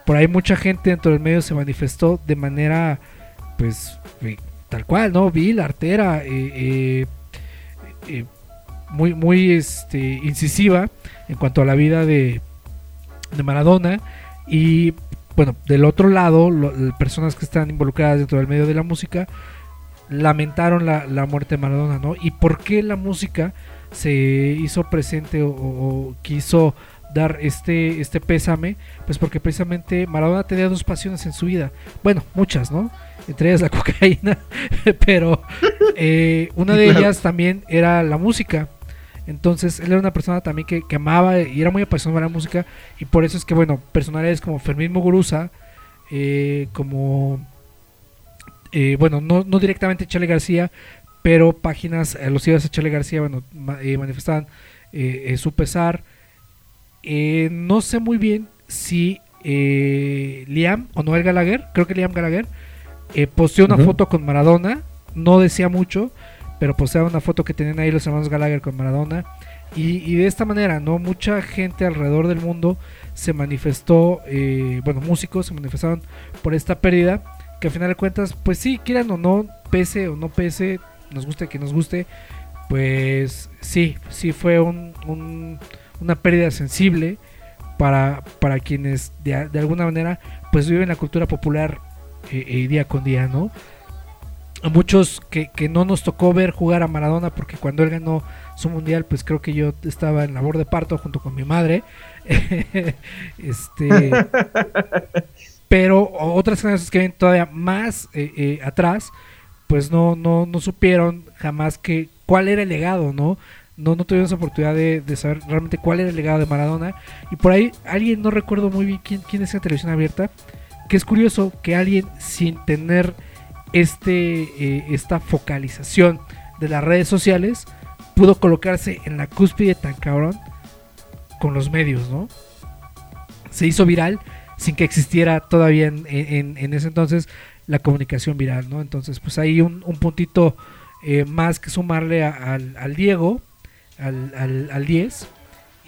Por ahí mucha gente dentro del medio se manifestó de manera, pues, eh, tal cual, ¿no? Vil, artera, eh, eh, eh, muy, muy este, incisiva en cuanto a la vida de, de Maradona. Y bueno, del otro lado, personas que están involucradas dentro del medio de la música lamentaron la, la muerte de Maradona, ¿no? ¿Y por qué la música se hizo presente o- o quiso dar este, este pésame? Pues porque precisamente Maradona tenía dos pasiones en su vida. Bueno, muchas, ¿no? Entre ellas la cocaína, pero eh, una de claro. ellas también era la música. Entonces él era una persona también que, que amaba y era muy apasionado de la música y por eso es que, bueno, personalidades como Fermín Muguruza, eh, como, eh, bueno, no, no directamente Chale García, pero páginas alusivas a Chale García, bueno, ma- eh, manifestaban eh, eh, su pesar. Eh, no sé muy bien si eh, Liam o Noel Gallagher, creo que Liam Gallagher, eh, posteó una foto con Maradona, no decía mucho, pero posteaba una foto que tenían ahí los hermanos Gallagher con Maradona. Y, y de esta manera, ¿no? Mucha gente alrededor del mundo se manifestó, eh, bueno, músicos se manifestaron por esta pérdida, que al final de cuentas, pues sí, quieran o no, pese o no pese, nos guste que nos guste, pues sí, sí fue un, un- una pérdida sensible para, para quienes de, de alguna manera pues viven la cultura popular eh, eh, día con día, ¿no? A muchos que, que no nos tocó ver jugar a Maradona porque cuando él ganó su mundial pues creo que yo estaba en labor de parto junto con mi madre este pero otras generaciones que ven todavía más eh, atrás pues no, no, no supieron jamás que cuál era el legado, ¿no? No, no tuvieron esa oportunidad de, de saber realmente cuál era el legado de Maradona. Y por ahí alguien, no recuerdo muy bien quién, quién es en televisión abierta, que es curioso que alguien sin tener este, eh, esta focalización de las redes sociales pudo colocarse en la cúspide tan cabrón con los medios, ¿no? Se hizo viral sin que existiera todavía en, en- ese entonces la comunicación viral, ¿no? Entonces, pues hay un, un puntito eh, más que sumarle al, al Diego, al, al, al 10.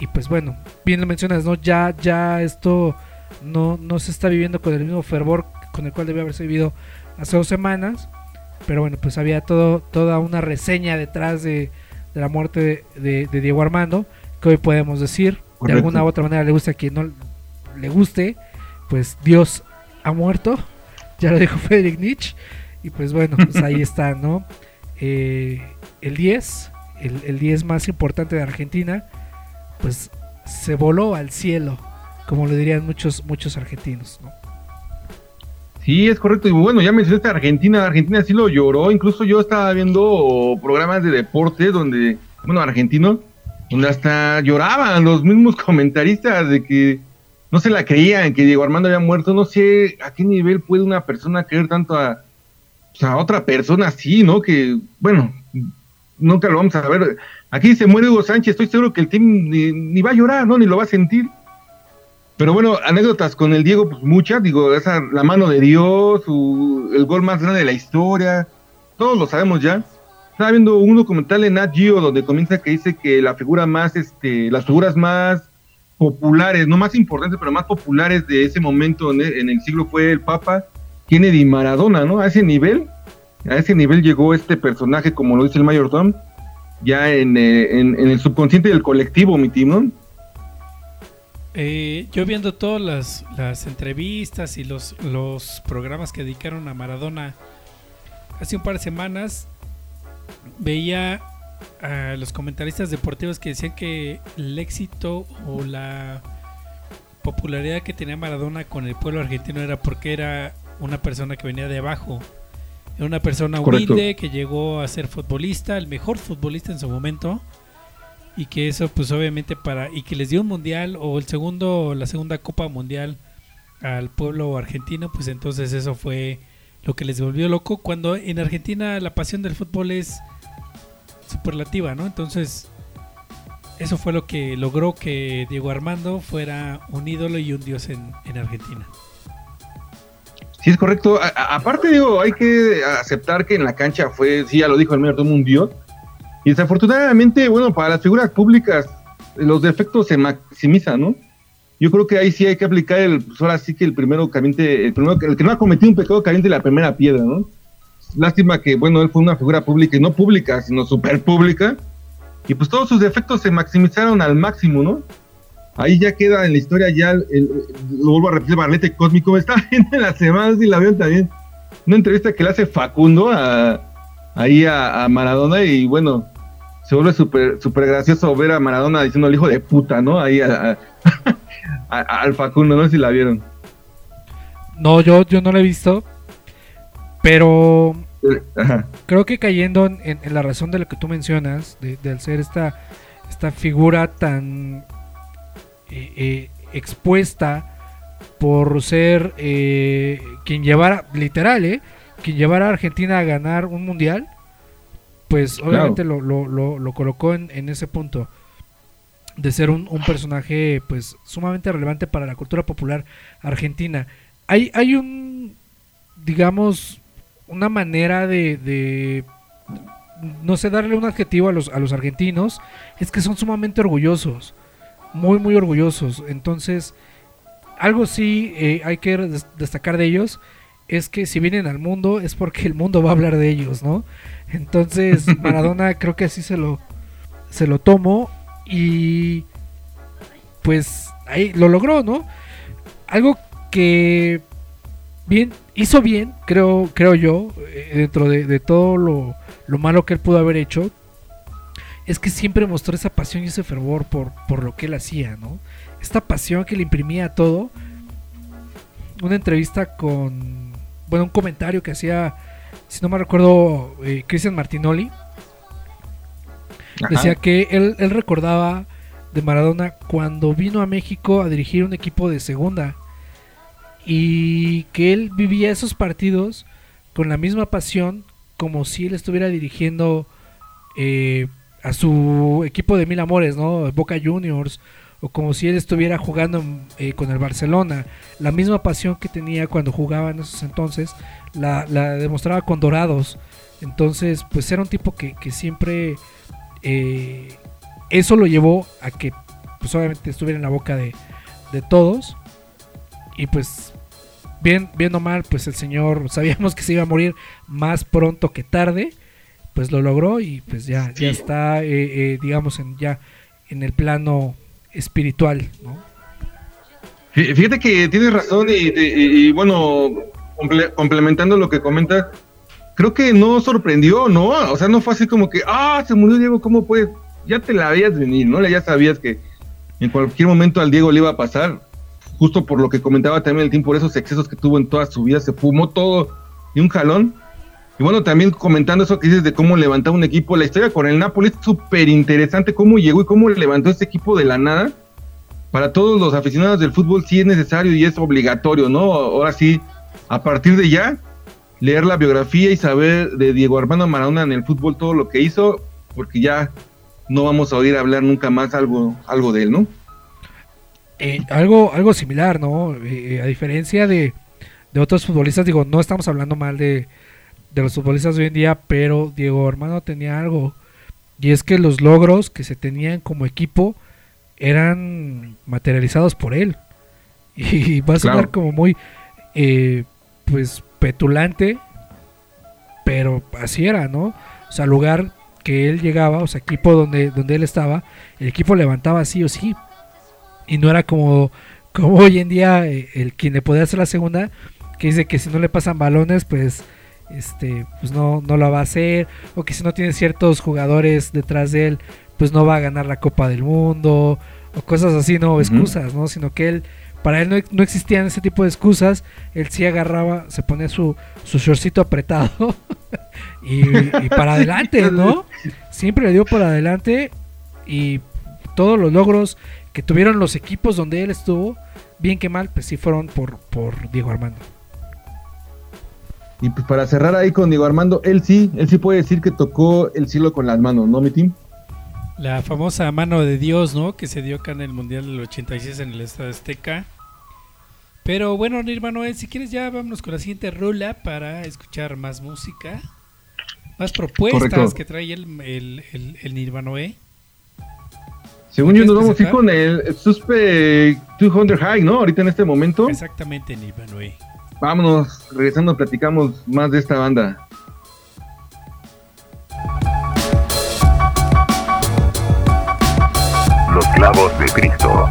Y pues bueno, bien lo mencionas, ¿no? Ya, ya esto no, no se está viviendo con el mismo fervor con el cual debe haberse vivido hace dos semanas. Pero bueno, pues había todo, toda una reseña detrás de, de la muerte de, de- de Diego Armando, que hoy podemos decir, de alguna u otra manera le guste a quien no le guste, pues Dios ha muerto, ya lo dijo Friedrich Nietzsche, y pues bueno, pues ahí está, ¿no? Eh, el 10, el, el 10 más importante de Argentina, pues se voló al cielo, como le dirían muchos, muchos argentinos. ¿no? Sí, es correcto. Y bueno, ya mencionaste Argentina. Argentina sí lo lloró. Incluso yo estaba viendo programas de deporte donde, bueno, argentino, donde hasta lloraban los mismos comentaristas de que no se la creían, que Diego Armando había muerto. No sé a qué nivel puede una persona creer tanto a, pues, otra persona así, ¿no? Que, bueno, nunca lo vamos a ver. Aquí se muere Hugo Sánchez. Estoy seguro que el team ni va a llorar, ¿no? Ni lo va a sentir. Pero bueno, anécdotas con el Diego, pues muchas, digo, esa, la mano de Dios, su- el gol más grande de la historia, todos lo sabemos ya. Estaba viendo un documental en Nat Geo donde comienza que dice que la figura más, este, las figuras más populares, no más importantes, pero más populares de ese momento en el, siglo fue el Papa Kennedy Maradona, ¿no? A ese nivel, a ese nivel llegó este personaje, como lo dice el Mayor Tom, ya en, eh, en el subconsciente del colectivo, mi team, ¿no? Eh, yo viendo todas las, las entrevistas y los, los programas que dedicaron a Maradona hace un par de semanas, veía a los comentaristas deportivos que decían que el éxito o la popularidad que tenía Maradona con el pueblo argentino era porque era una persona que venía de abajo. Era una persona Correcto. humilde que llegó a ser futbolista, el mejor futbolista en su momento y que eso pues obviamente para y que les dio un mundial o el segundo la segunda copa mundial al pueblo argentino pues entonces eso fue lo que les volvió loco cuando en Argentina la pasión del fútbol es superlativa no entonces eso fue lo que logró que Diego Armando fuera un ídolo y un dios en, en Argentina Sí, es correcto. A- aparte, digo, hay que aceptar que en la cancha fue, sí, ya lo dijo el mayor Tom, un dios. Y desafortunadamente, bueno, para las figuras públicas, los defectos se maximizan, ¿no? Yo creo que ahí sí hay que aplicar el, pues ahora sí que el primero caliente, el primero, el que no ha cometido un pecado caliente la primera piedra, ¿no? Lástima que, bueno, él fue una figura pública, y no pública, sino super pública. Y pues todos sus defectos se maximizaron al máximo, ¿no? Ahí ya queda en la historia ya, el, lo vuelvo a repetir, Barlete Cósmico, está viendo en la semana, si la veo también, una entrevista que le hace Facundo ahí a Maradona y bueno, se vuelve súper súper gracioso ver a Maradona diciendo el hijo de puta, ¿no? Ahí a- a- a- al Facundo, no sé si la vieron. No, yo, yo no lo he visto. Pero Ajá. creo que cayendo en, la razón de lo que tú mencionas, de, de ser esta, esta figura tan eh, eh, expuesta por ser eh, quien llevara, literal, eh, quien llevara a Argentina a ganar un mundial, pues obviamente lo, lo- lo- lo colocó en, en ese punto de ser un, un personaje pues sumamente relevante para la cultura popular argentina. Hay, hay un, digamos, una manera de, de, no sé, darle un adjetivo a los, a los argentinos, es que son sumamente orgullosos, muy, muy orgullosos. Entonces, algo sí eh, hay que des- destacar de ellos, es que si vienen al mundo es porque el mundo va a hablar de ellos, ¿no? Entonces, Maradona creo que así se lo, se lo tomó y pues ahí lo logró, ¿no? Algo que bien hizo bien, creo, creo yo, eh, dentro de, de todo lo, lo malo que él pudo haber hecho, es que siempre mostró esa pasión y ese fervor por, por lo que él hacía, ¿no? Esta pasión que le imprimía a todo. Una entrevista con, bueno, un comentario que hacía, si no me recuerdo, eh, Cristian Martinoli, Ajá. decía que él, él recordaba de Maradona cuando vino a México a dirigir un equipo de segunda y que él vivía esos partidos con la misma pasión como si él estuviera dirigiendo eh, a su equipo de mil amores, ¿no? Boca Juniors o como si él estuviera jugando eh, con el Barcelona. La misma pasión que tenía cuando jugaba en esos entonces la, la demostraba con Dorados. Entonces, pues era un tipo que, que siempre eh, eso lo llevó a que pues obviamente estuviera en la boca de, de todos y pues bien, bien o mal pues el señor sabíamos que se iba a morir más pronto que tarde pues lo logró y pues ya, ya está eh, digamos en ya en el plano espiritual ¿no? Fí- Fíjate que tienes razón y, y- y, bueno, comple- complementando lo que comentas, creo que no sorprendió, ¿no? O sea, no fue así como que, ah, se murió Diego, ¿cómo puedes? Ya te la veías venir, ¿no? Ya sabías que, en cualquier momento al Diego le iba a pasar, justo por lo que comentaba también el tiempo, por esos excesos que tuvo en toda su vida, se fumó todo de un jalón. Y bueno, también comentando eso que dices de cómo levantaba un equipo, la historia con el Napoli es súper interesante, cómo llegó y cómo levantó este equipo de la nada. Para todos los aficionados del fútbol sí es necesario y es obligatorio, ¿no? Ahora sí, a partir de ya, leer la biografía y saber de Diego Armando Maradona en el fútbol todo lo que hizo, porque ya no vamos a oír hablar nunca más algo, algo de él, ¿no? Eh, algo, algo similar, ¿no? Eh, a diferencia de, de otros futbolistas, digo, no estamos hablando mal de, de los futbolistas de hoy en día, pero Diego Armando tenía algo. Y es que los logros que se tenían como equipo eran materializados por él. Y va a sonar Claro. como muy, eh, pues, petulante, pero así era, ¿no? O sea, lugar que él llegaba, o sea, equipo donde, donde él estaba, el equipo levantaba sí o sí. Y no era como, como hoy en día eh, el quien le podía hacer la segunda, que dice que si no le pasan balones, pues este pues no, no lo va a hacer, o que si no tiene ciertos jugadores detrás de él, pues no va a ganar la Copa del Mundo, o cosas así, no, excusas, ¿no? Sino que él, para él no, no existían ese tipo de excusas, él sí agarraba, se ponía su, su shortcito apretado y, y para adelante, ¿no? Siempre le dio para adelante y todos los logros que tuvieron los equipos donde él estuvo, bien que mal, pues sí fueron por, por Diego Armando. Y pues para cerrar ahí con Diego Armando, él sí, él sí puede decir que tocó el cielo con las manos, ¿no, mi team? La famosa mano de Dios, ¿no? Que se dio acá en el Mundial del 86 en el Estadio Azteca. Pero bueno, Nirvana Noel, si quieres ya vámonos con la siguiente rola para escuchar más música. Más propuestas Correcto. que trae el, el, el, el Nirvana Noel. Según yo ¿Quieres nos vamos a ir con el Suspe 200 High, ¿no? Ahorita en este momento. Exactamente, Nirvana Noel. Vámonos, regresando platicamos más de esta banda. Los clavos de Cristo.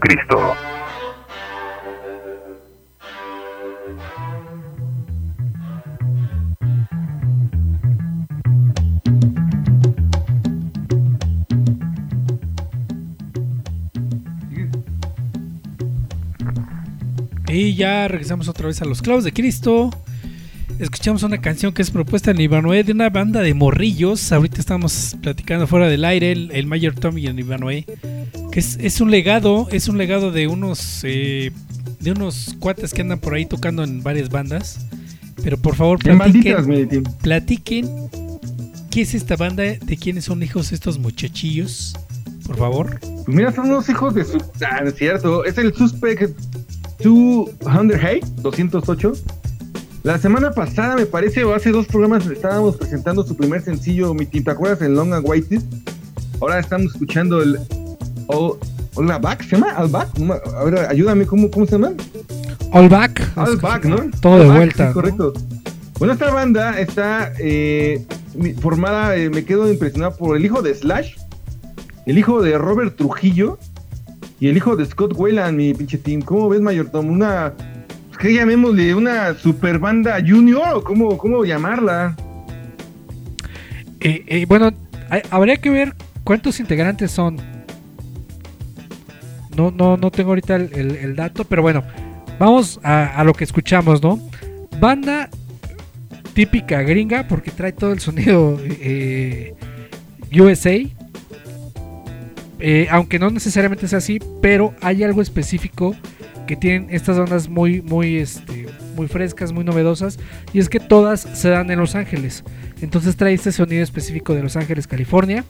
Cristo. Y ya regresamos otra vez a los clavos de Cristo. Escuchamos una canción que es propuesta en Ivanhoe de una banda de morrillos. Ahorita estamos platicando fuera del aire, el, el Mayor Tom y el Ivanhoe. Es, es un legado, es un legado de unos eh, de unos cuates que andan por ahí tocando en varias bandas. Pero por favor, malditas, platiquen, platiquen qué es esta banda, de quiénes son hijos estos muchachillos. Por favor. Pues mira, son unos hijos de su. Ah, no es cierto. Es el Suspect 200 Hey, 208. La semana pasada, me parece, o hace dos programas, estábamos presentando su primer sencillo, mi. ¿Te acuerdas? El Long and White. Ahora estamos escuchando el. Oh, Hola Back, ¿se llama? Al Back. No me- A ver, ayúdame, ¿cómo, cómo se llama? All back. All Back, ¿no? Todo All de Back, vuelta. sí, ¿no? correcto. Bueno, esta banda está eh, formada, eh, me quedo impresionado por el hijo de Slash, el hijo de Robert Trujillo y el hijo de Scott Wayland, mi pinche team. ¿Cómo ves, Mayor Tom? Una, pues, ¿qué llamémosle? ¿Una super banda junior o cómo, cómo llamarla? Eh, eh, bueno, hay- habría que ver cuántos integrantes son. No, no, no tengo ahorita el, el- dato, pero bueno, vamos a, a lo que escuchamos, ¿no? Banda típica gringa, porque trae todo el sonido eh, USA. Eh, aunque no necesariamente es así, pero hay algo específico que tienen estas bandas muy, muy, este, muy frescas, muy novedosas, y es que todas se dan en Los Ángeles. Entonces trae este sonido específico de Los Ángeles, California.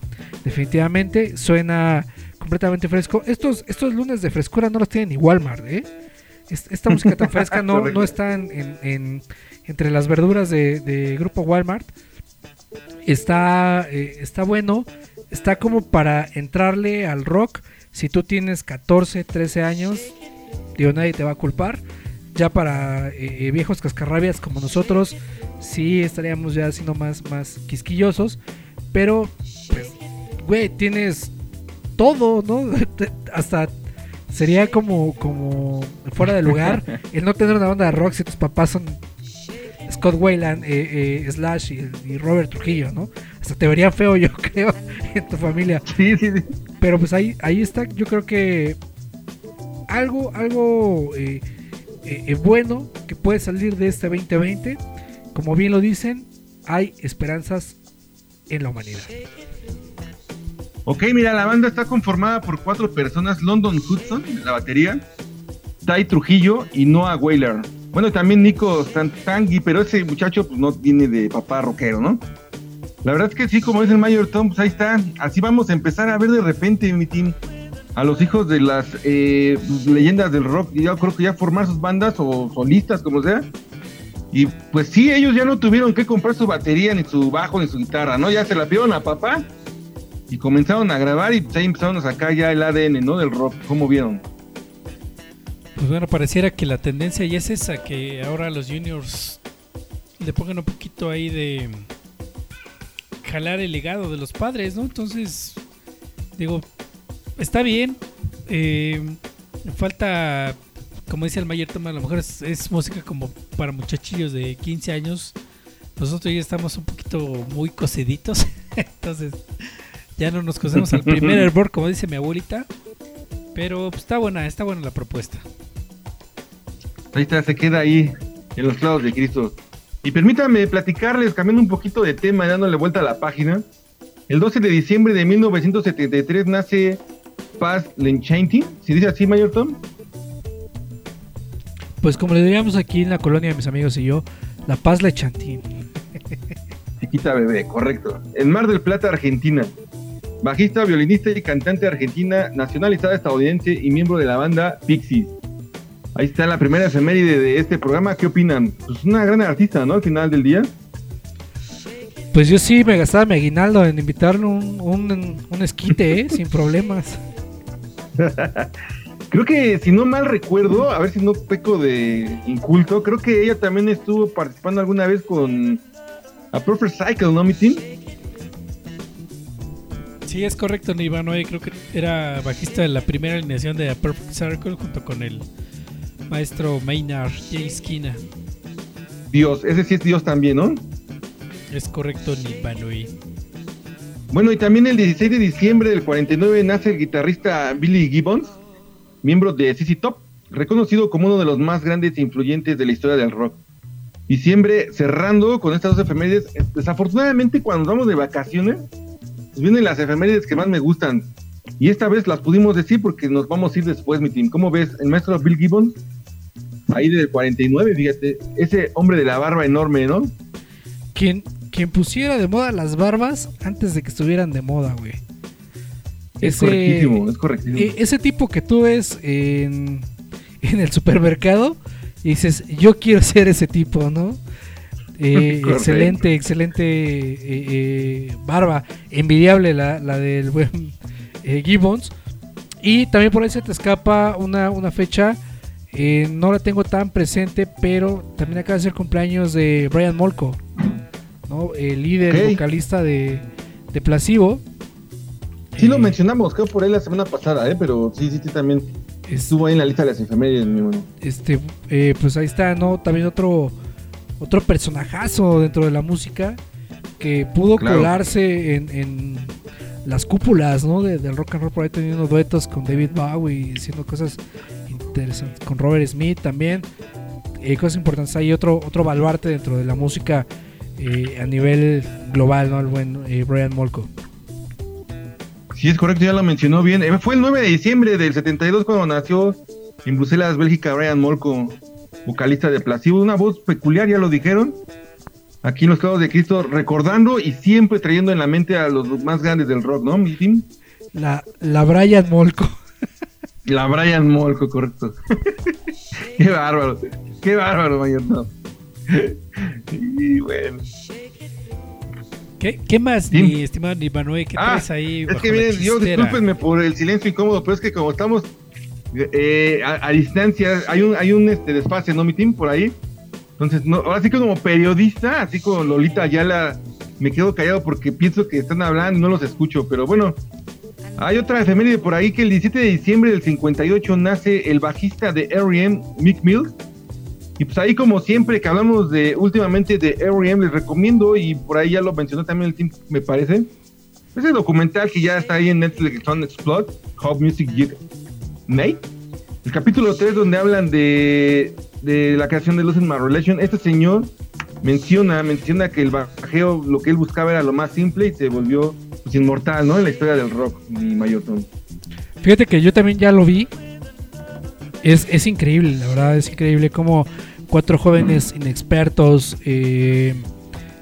Definitivamente suena completamente fresco. Estos, estos lunes de frescura no los tiene ni Walmart, ¿eh? Es- Esta música tan fresca no, no está en, en- en- entre las verduras de, de Grupo Walmart. Está, eh, está bueno. Está como para entrarle al rock. Si tú tienes 14, 13 años, digo, nadie te va a culpar. Ya para eh, eh, viejos cascarrabias como nosotros, sí estaríamos ya siendo más, más quisquillosos. Pero, pues, güey, tienes todo, ¿no? Hasta sería como, como fuera de lugar el no tener una banda de rock si tus papás son Scott Wayland, eh, eh, Slash y, y Robert Trujillo, ¿no? Hasta te vería feo, yo creo, en tu familia. Sí, sí, sí. Pero pues ahí, ahí está, yo creo que algo, algo eh, eh, bueno que puede salir de este 2020. Como bien lo dicen, hay esperanzas en la humanidad. Ok, mira, la banda está conformada por cuatro personas: London Hudson, la batería, Ty Trujillo y Noah Whaler. Bueno, también Nico Santangui, pero ese muchacho pues no viene de papá rockero, ¿no? La verdad es que sí, como dice el Mayor Tom, pues ahí está. Así vamos a empezar a ver de repente, mi team, a los hijos de las eh, leyendas del rock. Yo creo que ya formar sus bandas o solistas, como sea. Y pues sí, ellos ya no tuvieron que comprar su batería, ni su bajo, ni su guitarra, ¿no? Ya se la pidieron a papá y comenzaron a grabar y pues ahí empezaron a sacar ya el ADN, ¿no? Del rock, ¿cómo vieron? Pues bueno, pareciera que la tendencia ya es esa, que ahora los juniors le pongan un poquito ahí de jalar el legado de los padres, ¿no? Entonces, digo, está bien. eh, falta, como dice el Mayer Toma, a lo mejor es, música como para muchachillos de 15 años. Nosotros ya estamos un poquito muy cociditos. Entonces, ya no nos cosemos al primer hervor, como dice mi abuelita. Pero pues, está buena, está buena la propuesta. Ahí está, se queda ahí en los clavos de Cristo. Y permítanme platicarles, cambiando un poquito de tema y dándole vuelta a la página. El 12 de diciembre de 1973 nace Paz Lenchanting. ¿Se dice así, Mayor Tom? Pues como le diríamos aquí en la colonia de mis amigos y yo, La Paz Le Chantín. Chiquita bebé, correcto. En Mar del Plata, Argentina. Bajista, violinista y cantante argentina, nacionalizada estadounidense y miembro de la banda Pixies. Ahí está la primera efeméride de este programa. ¿Qué opinan? Pues una gran artista, ¿no? Al final del día. Pues yo sí me gastaba mi aguinaldo en invitarle un, un, un esquite, ¿eh? sin problemas. Creo que, si no mal recuerdo, a ver si no peco de inculto, creo que ella también estuvo participando alguna vez con a Perfect Cycle, ¿no, mi team? Sí, es correcto, Nirvanoy. Creo que era bajista de la primera alineación de Perfect Circle junto con el maestro Maynard J. Skinner. Dios, ese sí es Dios también, ¿no? Es correcto, Nirvanoy. Bueno, y también el 16 de diciembre del 49 nace el guitarrista Billy Gibbons, miembro de CC Top, reconocido como uno de los más grandes e influyentes de la historia del rock. Diciembre cerrando con estas dos efemérides. Desafortunadamente, cuando vamos de vacaciones, pues vienen las efemérides que más me gustan. Y esta vez las pudimos decir porque nos vamos a ir después, mi team. ¿Cómo ves? El maestro Bill Gibbons, ahí del 49, fíjate, ese hombre de la barba enorme, ¿no? Quien, quien pusiera de moda las barbas antes de que estuvieran de moda, güey. Es Ese- correctísimo, es correctísimo. E- ese tipo que tú ves en, en el supermercado y dices, yo quiero ser ese tipo, ¿no? Eh, excelente, excelente eh, eh, barba. Envidiable la, la del buen eh, Gibbons. Y también por ahí se te escapa una, una fecha. eh, no la tengo tan presente, pero también acaba de ser cumpleaños de Brian Molko, ¿no? El líder vocalista de, de Placebo. Sí lo mencionamos, creo por ahí la semana pasada, ¿eh? Pero sí, sí, sí, también es- estuvo ahí en la lista de las mi hermano. este eh, pues ahí está no también otro otro personajazo dentro de la música que pudo Claro. colarse en, en las cúpulas no de- del rock and roll por ahí teniendo duetos con David Bowie haciendo cosas interesantes con Robert Smith también eh, cosas importantes. Hay otro otro baluarte dentro de la música eh, a nivel global no el buen eh, Brian Molko. Sí, es correcto, ya lo mencionó bien. Eh, Fue el 9 de diciembre del 72 cuando nació en Bruselas, Bélgica, Brian Molko, vocalista de Placebo. Una voz peculiar, ya lo dijeron. Aquí en los Clavos de Cristo, recordando y siempre trayendo en la mente a los más grandes del rock, ¿no? Mi team? la la Brian Molko La Brian Molko, correcto. qué bárbaro, qué bárbaro, mayor. No. y bueno. ¿Qué, qué más, Sí. mi estimado Nirvanoy? ¿Qué Ah, traes ahí? Es que miren, yo discúlpenme por el silencio incómodo, pero es que como estamos eh, a, a distancia, hay un, hay un este, desfase, ¿no, mi team? Por ahí. Entonces, no, ahora sí que como periodista, así como Lolita Ayala, me quedo callado porque pienso que están hablando y no los escucho. Pero bueno, hay otra efeméride por ahí que el 17 de diciembre del 58 nace el bajista de R.E.M., Mick Mills. Y pues ahí como siempre que hablamos de últimamente de R.E.M., les recomiendo, y por ahí ya lo mencionó también el team, me parece, ese documental que ya está ahí en Netflix, Son Explode, How Music Made. El capítulo 3 donde hablan de, de la creación de Losing My Relation. Este señor menciona, menciona que el bajeo, lo que él buscaba era lo más simple y se volvió pues, inmortal, ¿no? En la historia del rock, mi mayor Tom. Fíjate que yo también ya lo vi. Es, es increíble, la verdad, es increíble como cuatro jóvenes inexpertos, eh,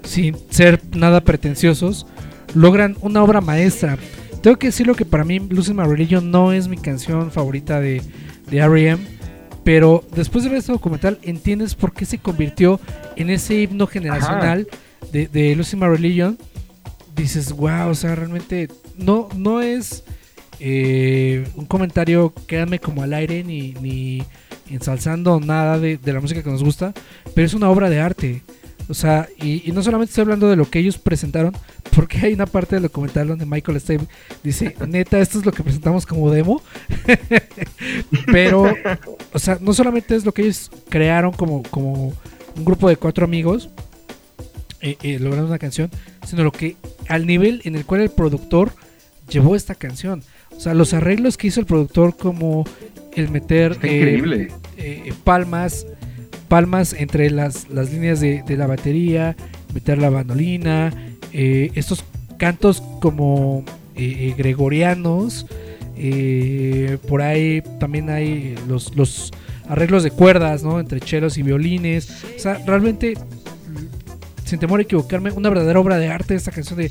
sin ser nada pretenciosos, logran una obra maestra. Tengo que decirlo que para mí Losing My Religion no es mi canción favorita de, de R.E.M., pero después de ver este documental entiendes por qué se convirtió en ese himno generacional de, de Losing My Religion. Dices, wow, o sea, realmente no, no es eh, un comentario quédame como al aire ni, ni ensalzando nada de, de la música que nos gusta, pero es una obra de arte. O sea, y, y no solamente estoy hablando de lo que ellos presentaron, porque hay una parte del documental donde Michael Stave dice, neta, esto es lo que presentamos como demo. pero, o sea, no solamente es lo que ellos crearon como, como un grupo de cuatro amigos, eh, eh, logrando una canción, sino lo que al nivel en el cual el productor llevó esta canción. O sea, los arreglos que hizo el productor como el meter eh, eh, palmas, palmas entre las, las líneas de, de la batería, meter la bandolina, eh, estos cantos como eh, eh, gregorianos, eh, por ahí también hay los, los arreglos de cuerdas, ¿no? Entre chelos y violines. O sea, realmente, sin temor a equivocarme, una verdadera obra de arte esta canción de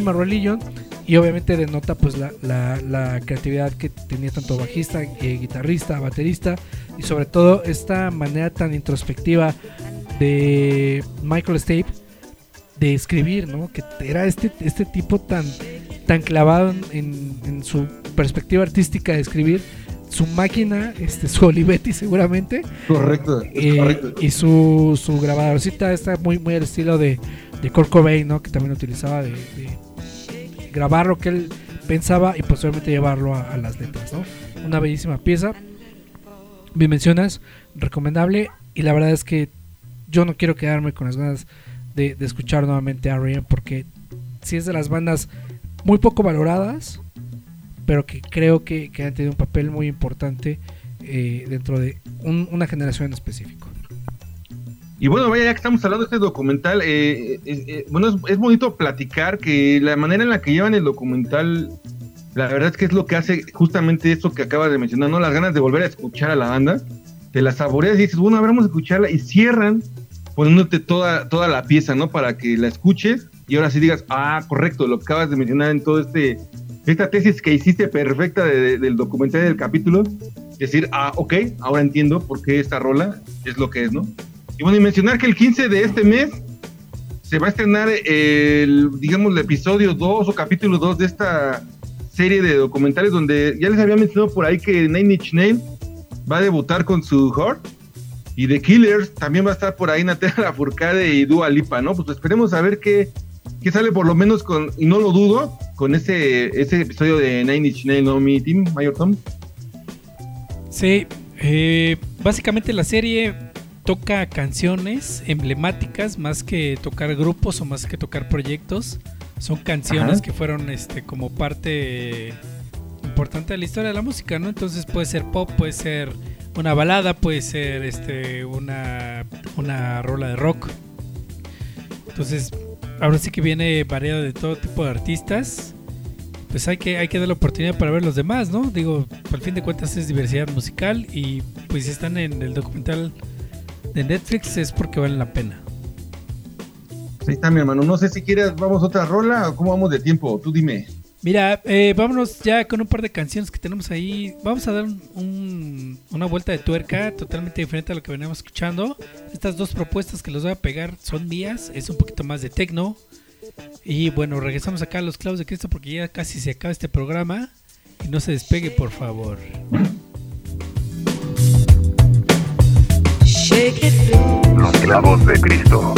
My Religion. Y obviamente denota pues la, la- creatividad que tenía tanto bajista, eh, guitarrista, baterista y sobre todo esta manera tan introspectiva de Michael Stape de escribir, ¿no? Que era este, este tipo tan, tan clavado en su perspectiva artística de escribir, su máquina, este, su Olivetti seguramente, Correcto, eh, correcto. y su, su grabadorcita está muy, muy al estilo de, de Kurt Cobain, ¿no? Que también utilizaba de, de grabar lo que él pensaba y posteriormente llevarlo a, a las letras, ¿no? Una bellísima pieza. Bien mencionas, recomendable y la verdad es que yo no quiero quedarme con las ganas de, de escuchar nuevamente a R.E.M. porque si es de las bandas muy poco valoradas, pero que creo que, que han tenido un papel muy importante eh, dentro de un- una generación en específico. Y bueno, vaya, ya que estamos hablando de este documental, eh, eh, bueno, es, es bonito platicar que la manera en la que llevan el documental, la verdad es que es lo que hace justamente esto que acabas de mencionar, ¿no? Las ganas de volver a escuchar a la banda, te la saboreas y dices, bueno, a ver, vamos a escucharla, y cierran poniéndote toda, toda la pieza, ¿no? Para que la escuches y ahora sí digas, ah, correcto, lo que acabas de mencionar en todo este, esta tesis que hiciste perfecta de- de- del documental del capítulo, decir, ah, ok, ahora entiendo por qué esta rola es lo que es, ¿no? Y bueno, y mencionar que el 15 de este mes se va a estrenar el, digamos, el episodio 2 o capítulo 2 de esta serie de documentales donde ya les había mencionado por ahí que Nine Inch va a debutar con su Heart y The Killers también va a estar por ahí Natalia Lafourcade y Dua Lipa, ¿no? Pues esperemos a ver qué, qué sale por lo menos con, y no lo dudo, con ese, ese episodio de Nine Inch Nails, ¿no? Mi team, Mayor Tom. Sí, eh, básicamente la serie toca canciones emblemáticas más que tocar grupos o más que tocar proyectos. Son canciones Ajá. que fueron este como parte importante de la historia de la música, ¿no? Entonces puede ser pop, puede ser una balada, puede ser este una una rola de rock. Entonces, ahora sí que viene variado de todo tipo de artistas. Pues hay que, hay que dar la oportunidad para ver los demás, ¿no? Digo, al fin de cuentas es diversidad musical y pues si están en el documental de Netflix es porque valen la pena. Ahí está mi hermano. No sé si quieres, vamos a otra rola o cómo vamos de tiempo. Tú dime. Mira, eh, vámonos ya con un par de canciones que tenemos ahí. Vamos a dar un- un- una vuelta de tuerca totalmente diferente a lo que veníamos escuchando. Estas dos propuestas que les voy a pegar son mías. Es un poquito más de techno. Y bueno, regresamos acá a los clavos de Cristo porque ya casi se acaba este programa. Y no se despegue, por favor. Los clavos de Cristo.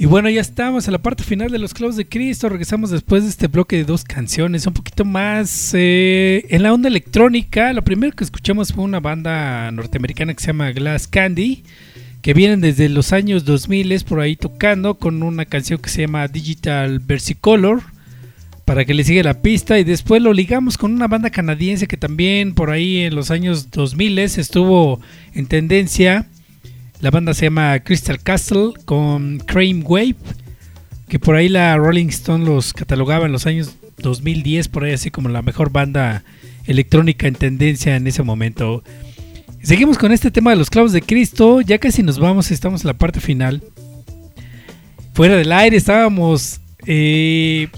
Y bueno, ya estamos en la parte final de los clavos de Cristo. Regresamos después de este bloque de dos canciones, un poquito más eh, en la onda electrónica. Lo primero que escuchamos fue una banda norteamericana que se llama Glass Candy, que vienen desde los años 2000 es por ahí tocando con una canción que se llama Digital Versicolor. Para que le siga la pista y después lo ligamos con una banda canadiense que también por ahí en los años 2000 estuvo en tendencia La banda se llama Crystal Castle con Crane Wave, que por ahí la Rolling Stone los catalogaba en los años 2010, por ahí así como la mejor banda electrónica en tendencia en ese momento. Seguimos con este tema de los clavos de Cristo, ya casi nos vamos, estamos en la parte final. Fuera del aire estábamos eh,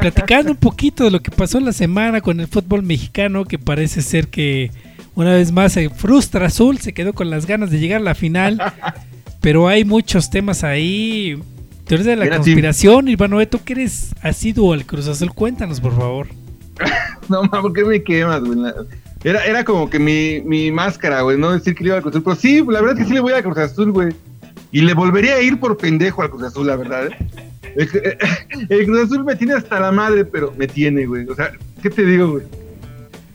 platicando un poquito de lo que pasó la semana con el fútbol mexicano, que parece ser que una vez más se frustra Azul, se quedó con las ganas de llegar a la final, pero hay muchos temas ahí. Teorías de la conspiración, Iván tú que eres asiduo al Cruz Azul, cuéntanos por favor. No, ma, ¿por qué me quemas, güey? Era, era como que mi, mi máscara, güey, no decir que le iba al Cruz Azul. Pero sí, la verdad es que sí le voy a Cruz Azul, güey. Y le volvería a ir por pendejo al Cruz Azul, la verdad, ¿eh? El, el Cruz Azul me tiene hasta la madre, pero me tiene, güey. O sea, ¿qué te digo, güey?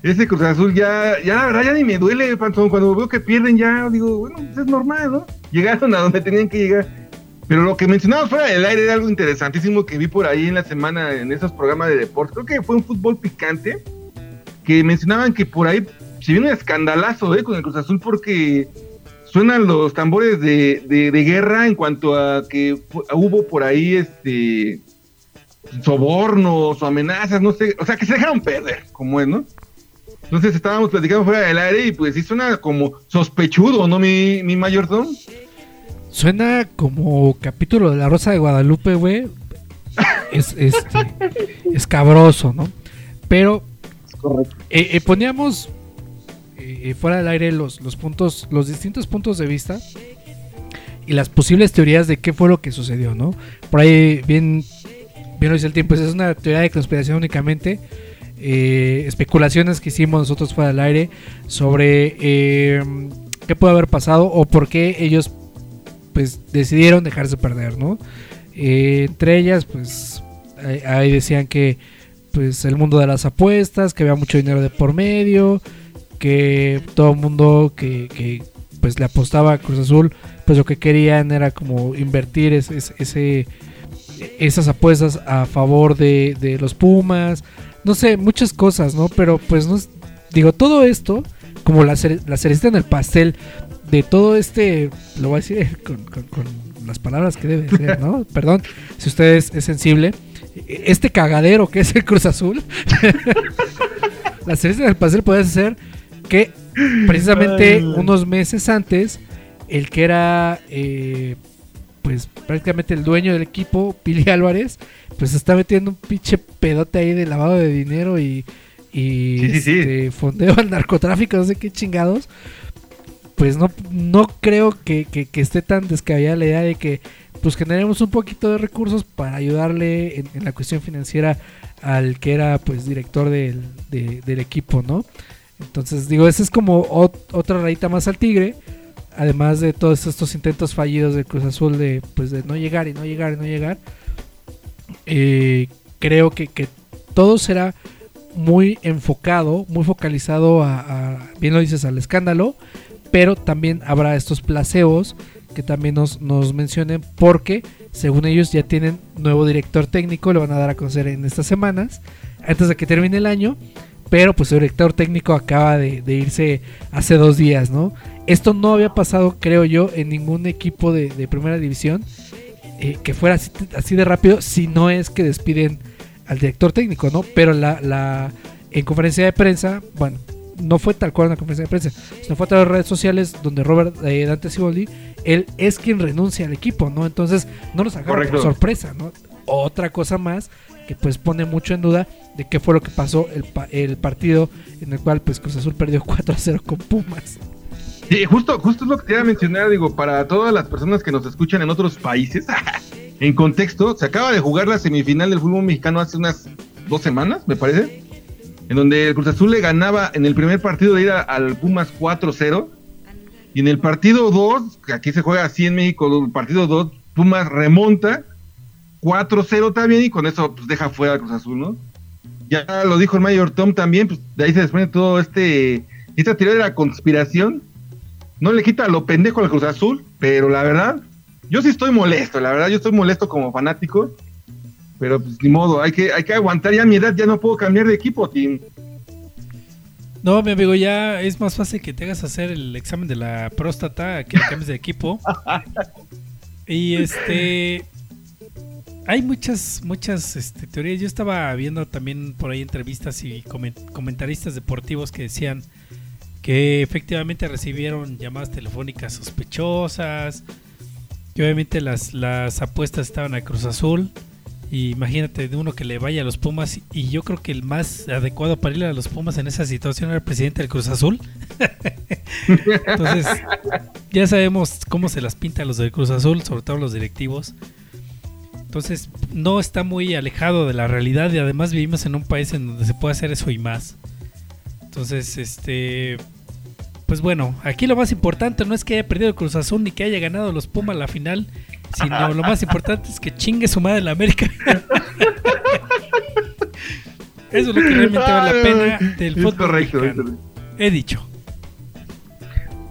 Ese Cruz Azul ya, ya la verdad ya ni me duele. Cuando veo que pierden ya, digo, bueno, pues es normal, ¿no? Llegaron a donde tenían que llegar. Pero lo que mencionaba fuera del aire era algo interesantísimo que vi por ahí en la semana en esos programas de deportes. Creo que fue un fútbol picante que mencionaban que por ahí se viene un escandalazo ¿eh? con el Cruz Azul porque suenan los tambores de, de- de guerra en cuanto a que hubo por ahí este sobornos o amenazas, no sé, o sea que se dejaron perder, como es, ¿no? Entonces estábamos platicando fuera del aire y pues sí suena como sospechudo, ¿no, mi, mi mayordomo? Suena como capítulo de La Rosa de Guadalupe, güey. Es este escabroso, ¿no? Pero eh, eh, poníamos eh, fuera del aire los, los puntos, los distintos puntos de vista y las posibles teorías de qué fue lo que sucedió, ¿no? Por ahí bien, bien lo dice el tiempo, esa es una teoría de conspiración únicamente. Eh, especulaciones que hicimos nosotros fuera del aire sobre eh, qué puede haber pasado o por qué ellos pues decidieron dejarse perder, ¿no? Eh, entre ellas, pues ahí- decían que pues el mundo de las apuestas, que había mucho dinero de por medio, que todo el mundo que, que, pues le apostaba a Cruz Azul, pues lo que querían era como invertir ese- ese- esas apuestas a favor de, de los Pumas, no sé, muchas cosas, ¿no? Pero pues no es- digo, todo esto, como la, cere- la cerecita en el pastel de todo este, lo voy a decir con, con- con las palabras que debe ser, ¿no? Perdón, si usted es, es sensible. Este cagadero que es el Cruz Azul, la cerecita en el pastel puede ser que precisamente Ay. unos meses antes, el que era, eh, pues prácticamente el dueño del equipo, Pili Álvarez, pues está metiendo un pinche pedote ahí de lavado de dinero y, y Sí, sí, sí. este, fondeo al narcotráfico, no sé qué chingados. Pues no, no creo que, que- que esté tan descabellada la idea de que pues generemos un poquito de recursos para ayudarle en, en la cuestión financiera al que era pues director del, de- del equipo, ¿no? Entonces digo, esa es como ot- otra rayita más al tigre, además de todos estos intentos fallidos del Cruz Azul de pues de no llegar y no llegar y no llegar. Eh, creo que, que todo será muy enfocado, muy focalizado a, bien lo dices, al escándalo, pero también habrá estos placeos que también nos, nos mencionen porque según ellos ya tienen nuevo director técnico, lo van a dar a conocer en estas semanas, antes de que termine el año, pero pues el director técnico acaba de irse hace dos días, ¿no? Esto no había pasado, creo yo, en ningún equipo de, de primera división eh, que fuera así, así de rápido, si no es que despiden al director técnico, ¿no? Pero la, la en conferencia de prensa, bueno, no fue tal cual una conferencia de prensa, sino fue a través de redes sociales donde Robert eh, Dante Siboldi, él es quien renuncia al equipo, ¿no? Entonces no nos agarra por sorpresa, ¿no? Otra cosa más que pues pone mucho en duda de qué fue lo que pasó el, pa- el partido en el cual pues Cruz Azul perdió 4 a 0 con Pumas. Sí, justo, justo es lo que quería mencionar, digo, para todas las personas que nos escuchan en otros países, en contexto, se acaba de jugar la semifinal del fútbol mexicano hace unas dos semanas, me parece, en donde el Cruz Azul le ganaba en el primer partido de ida al Pumas 4-0, y en el partido 2, que aquí se juega así en México, el partido 2, Pumas remonta 4-0 también, y con eso pues, deja fuera al Cruz Azul, ¿no? Ya lo dijo el Mayor Tom también, pues de ahí se desprende todo este, esta teoría de la conspiración, no le quita lo pendejo al Cruz Azul, pero la verdad, yo sí estoy molesto, la verdad, yo estoy molesto como fanático, pero pues ni modo, hay que, hay que aguantar ya mi edad, ya no puedo cambiar de equipo, Tim. No, mi amigo, ya es más fácil que te hagas hacer el examen de la próstata que cambies de equipo. Y este. Hay muchas, muchas este, teorías. Yo estaba viendo también por ahí entrevistas y comen- comentaristas deportivos que decían que efectivamente recibieron llamadas telefónicas sospechosas. Que obviamente las, las apuestas estaban a Cruz Azul. Y imagínate de uno que le vaya a los Pumas. Y yo creo que el más adecuado para ir a los Pumas en esa situación era el presidente del Cruz Azul. Entonces, ya sabemos cómo se las pinta los del Cruz Azul, sobre todo los directivos. Entonces, no está muy alejado de la realidad y además vivimos en un país en donde se puede hacer eso y más. Entonces, este. Pues bueno, aquí lo más importante no es que haya perdido el Cruz Azul ni que haya ganado los Pumas la final, sino lo más importante es que chingue su madre la América. Eso es lo que realmente vale la pena del Es fútbol correcto, mexicano. He dicho.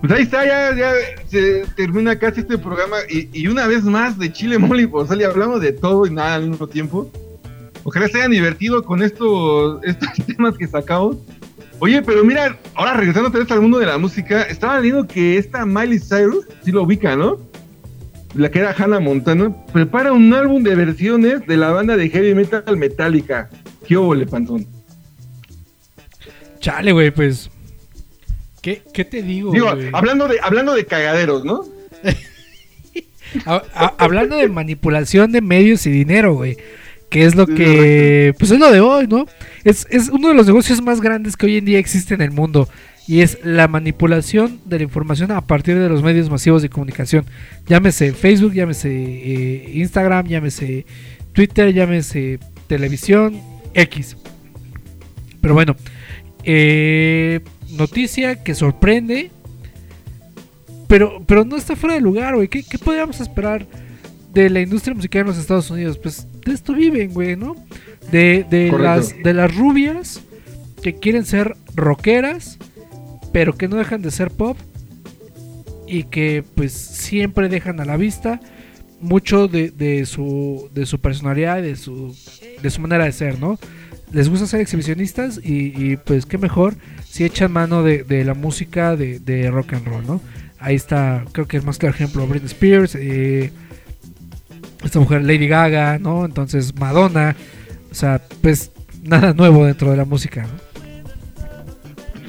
Pues ahí está, ya, ya se termina casi este programa. Y, y una vez más de Chile, Mole y Pozole, hablamos de todo y nada al mismo tiempo. Ojalá se hayan divertido con estos, estos temas que sacamos. Oye, pero mira, ahora regresando otra vez al mundo de la música, estaba leyendo que esta Miley Cyrus, sí lo ubica, ¿no? La que era Hannah Montana, prepara un álbum de versiones de la banda de heavy metal Metallica. ¿Qué hubo, Pantón? Chale, güey, pues. ¿Qué, qué te digo, Digo, hablando de, hablando de cagaderos, ¿no? A- a- hablando de manipulación de medios y dinero, güey. Que es lo que. Pues es lo de hoy, ¿no? Es, es uno de los negocios más grandes que hoy en día existe en el mundo. Y es la manipulación de la información a partir de los medios masivos de comunicación. Llámese Facebook, llámese eh, Instagram, llámese Twitter, llámese televisión, X. Pero bueno, eh, noticia que sorprende. Pero, pero no está fuera de lugar, güey. ¿Qué, ¿Qué podríamos esperar de la industria musical en los Estados Unidos? Pues de esto viven, güey, ¿no? De, de, las, de las rubias que quieren ser rockeras, pero que no dejan de ser pop. Y que pues siempre dejan a la vista mucho de, de su, de su personalidad, de su, de su manera de ser, ¿no? Les gusta ser exhibicionistas y, y, pues qué mejor si echan mano de, de la música de, de rock and roll, ¿no? Ahí está, creo que el más claro ejemplo, Britney Spears, eh, esta mujer Lady Gaga, ¿no? Entonces Madonna, o sea, pues nada nuevo dentro de la música, ¿no?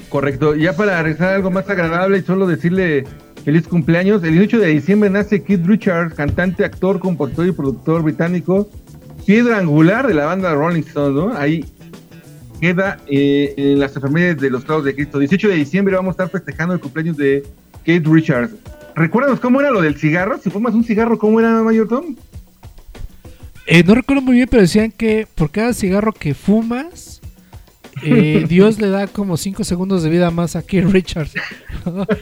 Correcto. Ya para regresar a algo más agradable y solo decirle feliz cumpleaños. El 18 de diciembre nace Keith Richards, cantante, actor, compositor y productor británico. Piedra angular de la banda Rolling Stones, ¿no? Ahí queda eh, en las enfermedades de los clavos de Cristo. 18 de diciembre vamos a estar festejando el cumpleaños de Keith Richards. Recuérdanos cómo era lo del cigarro. Si fumas un cigarro, ¿cómo era, Mayor Tom? Eh, no recuerdo muy bien, pero decían que por cada cigarro que fumas, eh, Dios le da como 5 segundos de vida más a Keith Richards.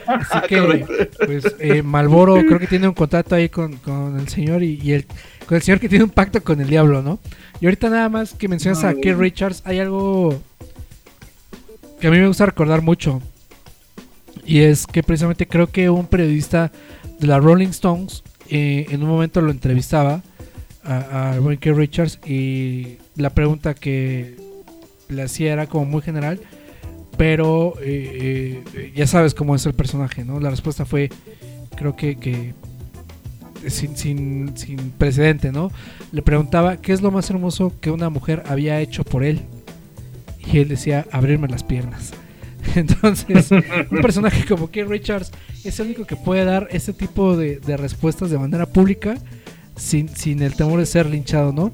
Así que, pues, eh, Malboro creo que tiene un contrato ahí con, con el señor y, y el, con el señor que tiene un pacto con el diablo, ¿no? Y ahorita nada más que mencionas a Keith Richards, hay algo que a mí me gusta recordar mucho. Y es que precisamente creo que un periodista de la Rolling Stones eh, en un momento lo entrevistaba a, a Keith Richards y la pregunta que le hacía era como muy general, pero eh, eh, ya sabes cómo es el personaje, ¿no? La respuesta fue, creo que, que sin, sin, sin precedente, ¿no? Le preguntaba qué es lo más hermoso que una mujer había hecho por él y él decía abrirme las piernas. Entonces, un personaje como Keith Richards es el único que puede dar ese tipo de respuestas de manera pública sin, sin el temor de ser linchado, ¿no?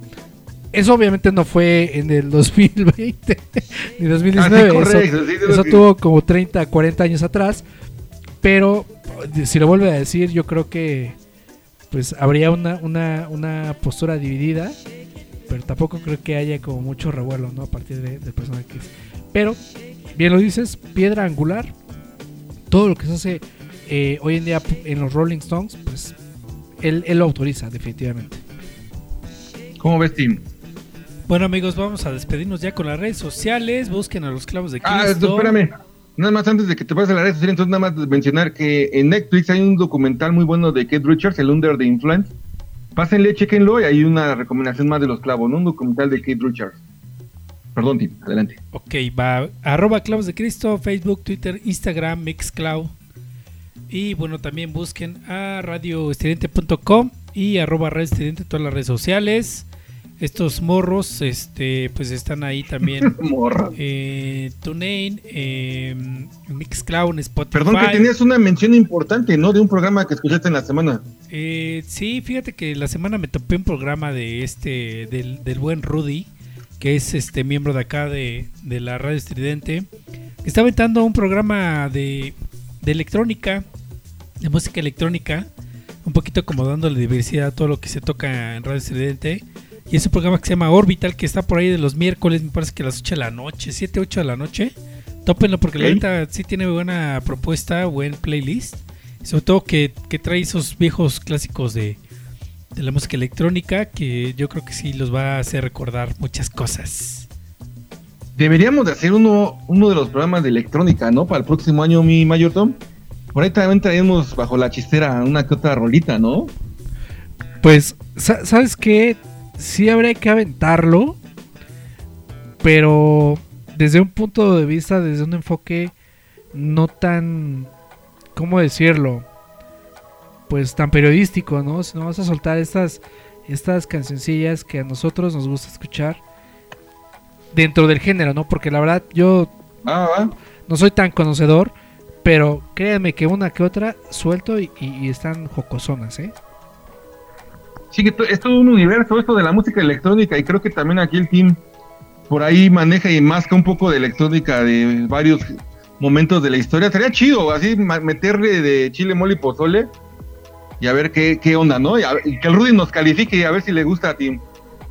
Eso obviamente no fue en el 2020 ni 2019. Ah, sí, eso- correcto, sí, sí, eso tuvo como 30, 40 años atrás. Pero si lo vuelve a decir, yo creo que pues habría una, una, una postura dividida. Pero tampoco creo que haya como mucho revuelo, ¿no? A partir de- del personaje que es. Pero, bien lo dices, piedra angular. Todo lo que se hace eh, hoy en día en los Rolling Stones, pues él, él lo autoriza, definitivamente. ¿Cómo ves, Tim? Bueno amigos, vamos a despedirnos ya con las redes sociales. Busquen a los clavos de Ah, Cristo. esto, espérame. Nada más antes de que te pases a la red social, entonces nada más mencionar que en Netflix hay un documental muy bueno de Keith Richards, el Under the Influence. Pásenle, chequenlo y hay una recomendación más de los clavos, ¿no? Un documental de Keith Richards. Perdón, Tim, adelante. Ok, va. Arroba Clavos de Cristo, Facebook, Twitter, Instagram, Mixcloud. Y bueno, también busquen a radioestridente.com y arroba Radio Estridente en todas las redes sociales. Estos morros, este, pues están ahí también. Morra. eh, TuneIn, eh, Mixcloud, Spotify. Perdón que tenías una mención importante, ¿no? De un programa que escuchaste en la semana. Eh, sí, fíjate que la semana me topé un programa de este, del, del buen Rudy, que es este miembro de acá de, de la radio estridente, está aventando un programa de, de electrónica, de música electrónica, un poquito como dándole diversidad a todo lo que se toca en radio estridente. Y es un programa que se llama Orbital, que está por ahí de los miércoles, me parece que a las 8 de la noche, 7, 8 de la noche. Tópenlo porque la neta sí tiene buena propuesta, buen playlist. Sobre todo que, que trae esos viejos clásicos de, de la música electrónica que yo creo que sí los va a hacer recordar muchas cosas. Deberíamos de hacer uno, uno de los programas de electrónica, ¿no? Para el próximo año, mi Mayor Tom. Por ahí también traemos bajo la chistera una que otra rolita, ¿no? Pues, sa- ¿sabes qué? Sí habría que aventarlo, pero desde un punto de vista, desde un enfoque no tan, ¿cómo decirlo? Pues tan periodístico, ¿no? Si no vas a soltar estas, estas cancioncillas que a nosotros nos gusta escuchar dentro del género, ¿no? Porque la verdad yo Ah, no soy tan conocedor, pero créanme que una que otra suelto y, están jocosonas, ¿eh? Sí, que es todo un universo esto de la música electrónica y creo que también aquí el team por ahí maneja y masca un poco de electrónica de varios momentos de la historia. Sería chido así meterle de chile, mole y pozole y a ver qué, qué onda, ¿no? Y, a que el Rudy nos califique y a ver si le gusta a Tim.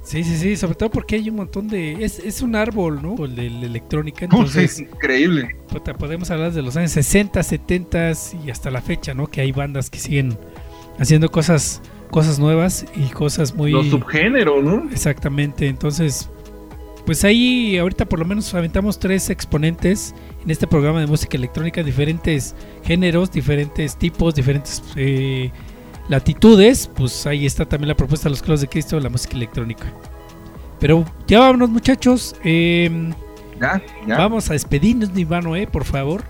Sí, sí, sí, sobre todo porque hay un montón de... Es, es un árbol, ¿no? El de la electrónica, Uf, entonces... es increíble. Puta, podemos hablar de los años 60, 70 y hasta la fecha, ¿no? Que hay bandas que siguen haciendo cosas cosas nuevas y cosas muy Los subgéneros, ¿no? exactamente. Entonces, pues ahí ahorita por lo menos aventamos tres exponentes en este programa de música electrónica, diferentes géneros, diferentes tipos, diferentes eh, latitudes. Pues ahí está también la propuesta de los Clavos de Cristo de la música electrónica. Pero ya vámonos muchachos. em, Ya, ya. Vamos a despedirnos, Nirvano, eh, por favor.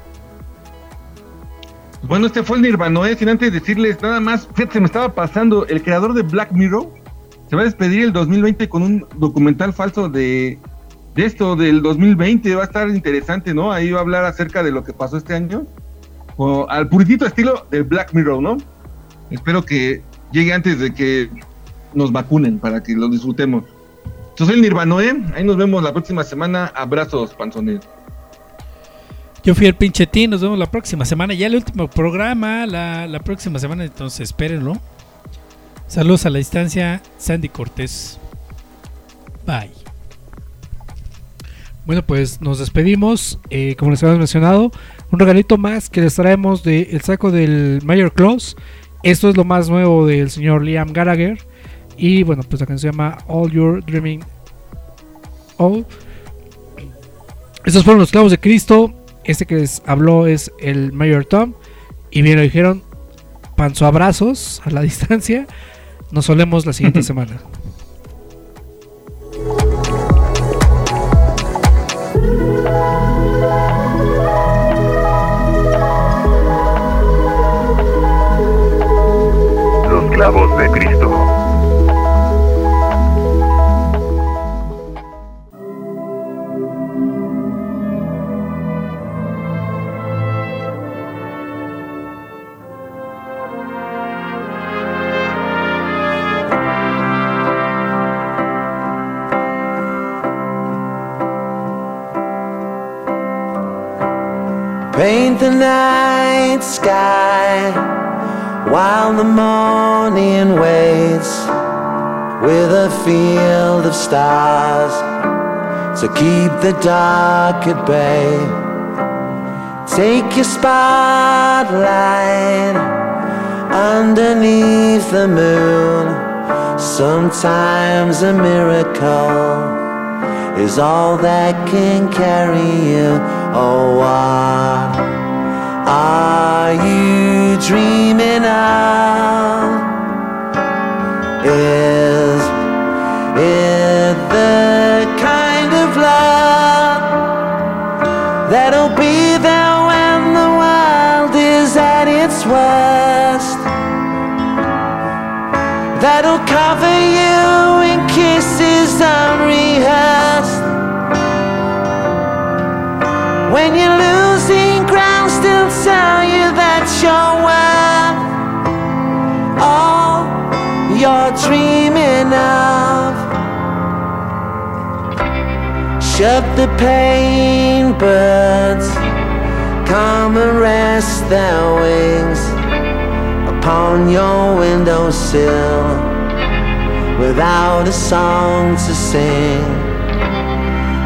Bueno, este fue el Nirvana, ¿eh? sin antes decirles nada más, fíjate, se me estaba pasando, el creador de Black Mirror se va a despedir el 2020 con un documental falso de, de esto, del 2020, va a estar interesante, ¿no? Ahí va a hablar acerca de lo que pasó este año, o al puritito estilo del Black Mirror, ¿no? Espero que llegue antes de que nos vacunen para que lo disfrutemos. Yo soy el Nirvana, ¿eh? ahí nos vemos la próxima semana, abrazos, panzones. Yo fui el pinche T, nos vemos la próxima semana. Ya el último programa, la, la próxima semana, entonces espérenlo. Saludos a la distancia, Sandy Cortés. Bye. Bueno, pues nos despedimos. eh, como les habíamos mencionado, un regalito más que les traemos del el saco del Mayor Claus. Esto es lo más nuevo del señor Liam Gallagher. Y bueno, pues la canción se llama All Your Dreaming All. Estos fueron los clavos de Cristo. Este que les habló es el Mayor Tom. Y bien lo dijeron, panzo abrazos a la distancia. Nos solemos la siguiente semana. Paint the night sky while the morning waits with a field of stars to keep the dark at bay. Take your spotlight underneath the moon. Sometimes a miracle is all that can carry you. Oh, what are you dreaming of? Is it the kind of love that'll be there when the world is at its worst? That'll cover you in kisses unrehearsed when you. Pain, birds. Come and rest their wings upon your windowsill without a song to sing.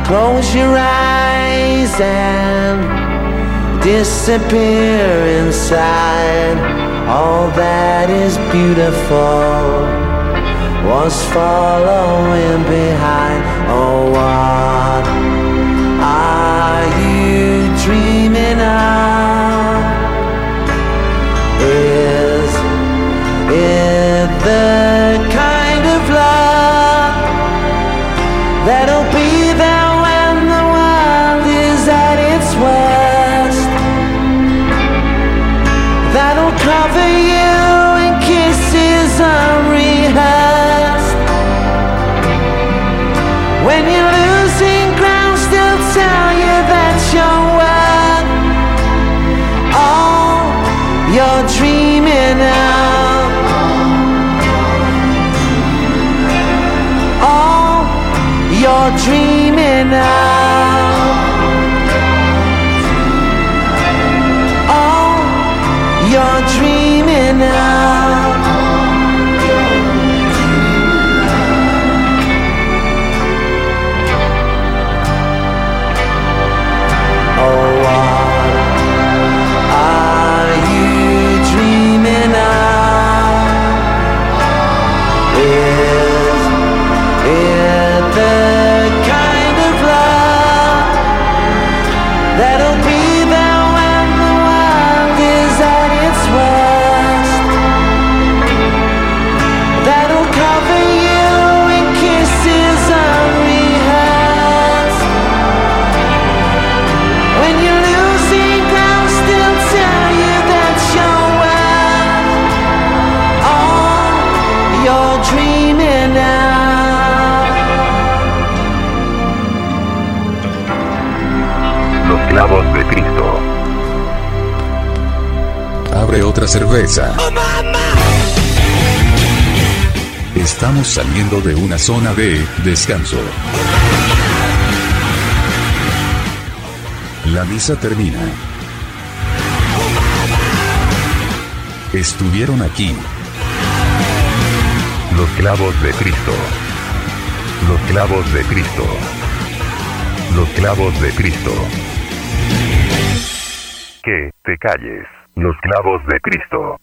Close your eyes and disappear inside. All that is beautiful was following behind. Oh, what dreaming of? Is it the the Los clavos de Cristo. Abre otra cerveza. Estamos saliendo de una zona de descanso. La misa termina. Estuvieron aquí Los clavos de Cristo. Los clavos de Cristo. Los clavos de Cristo. Calles. Los clavos de Cristo.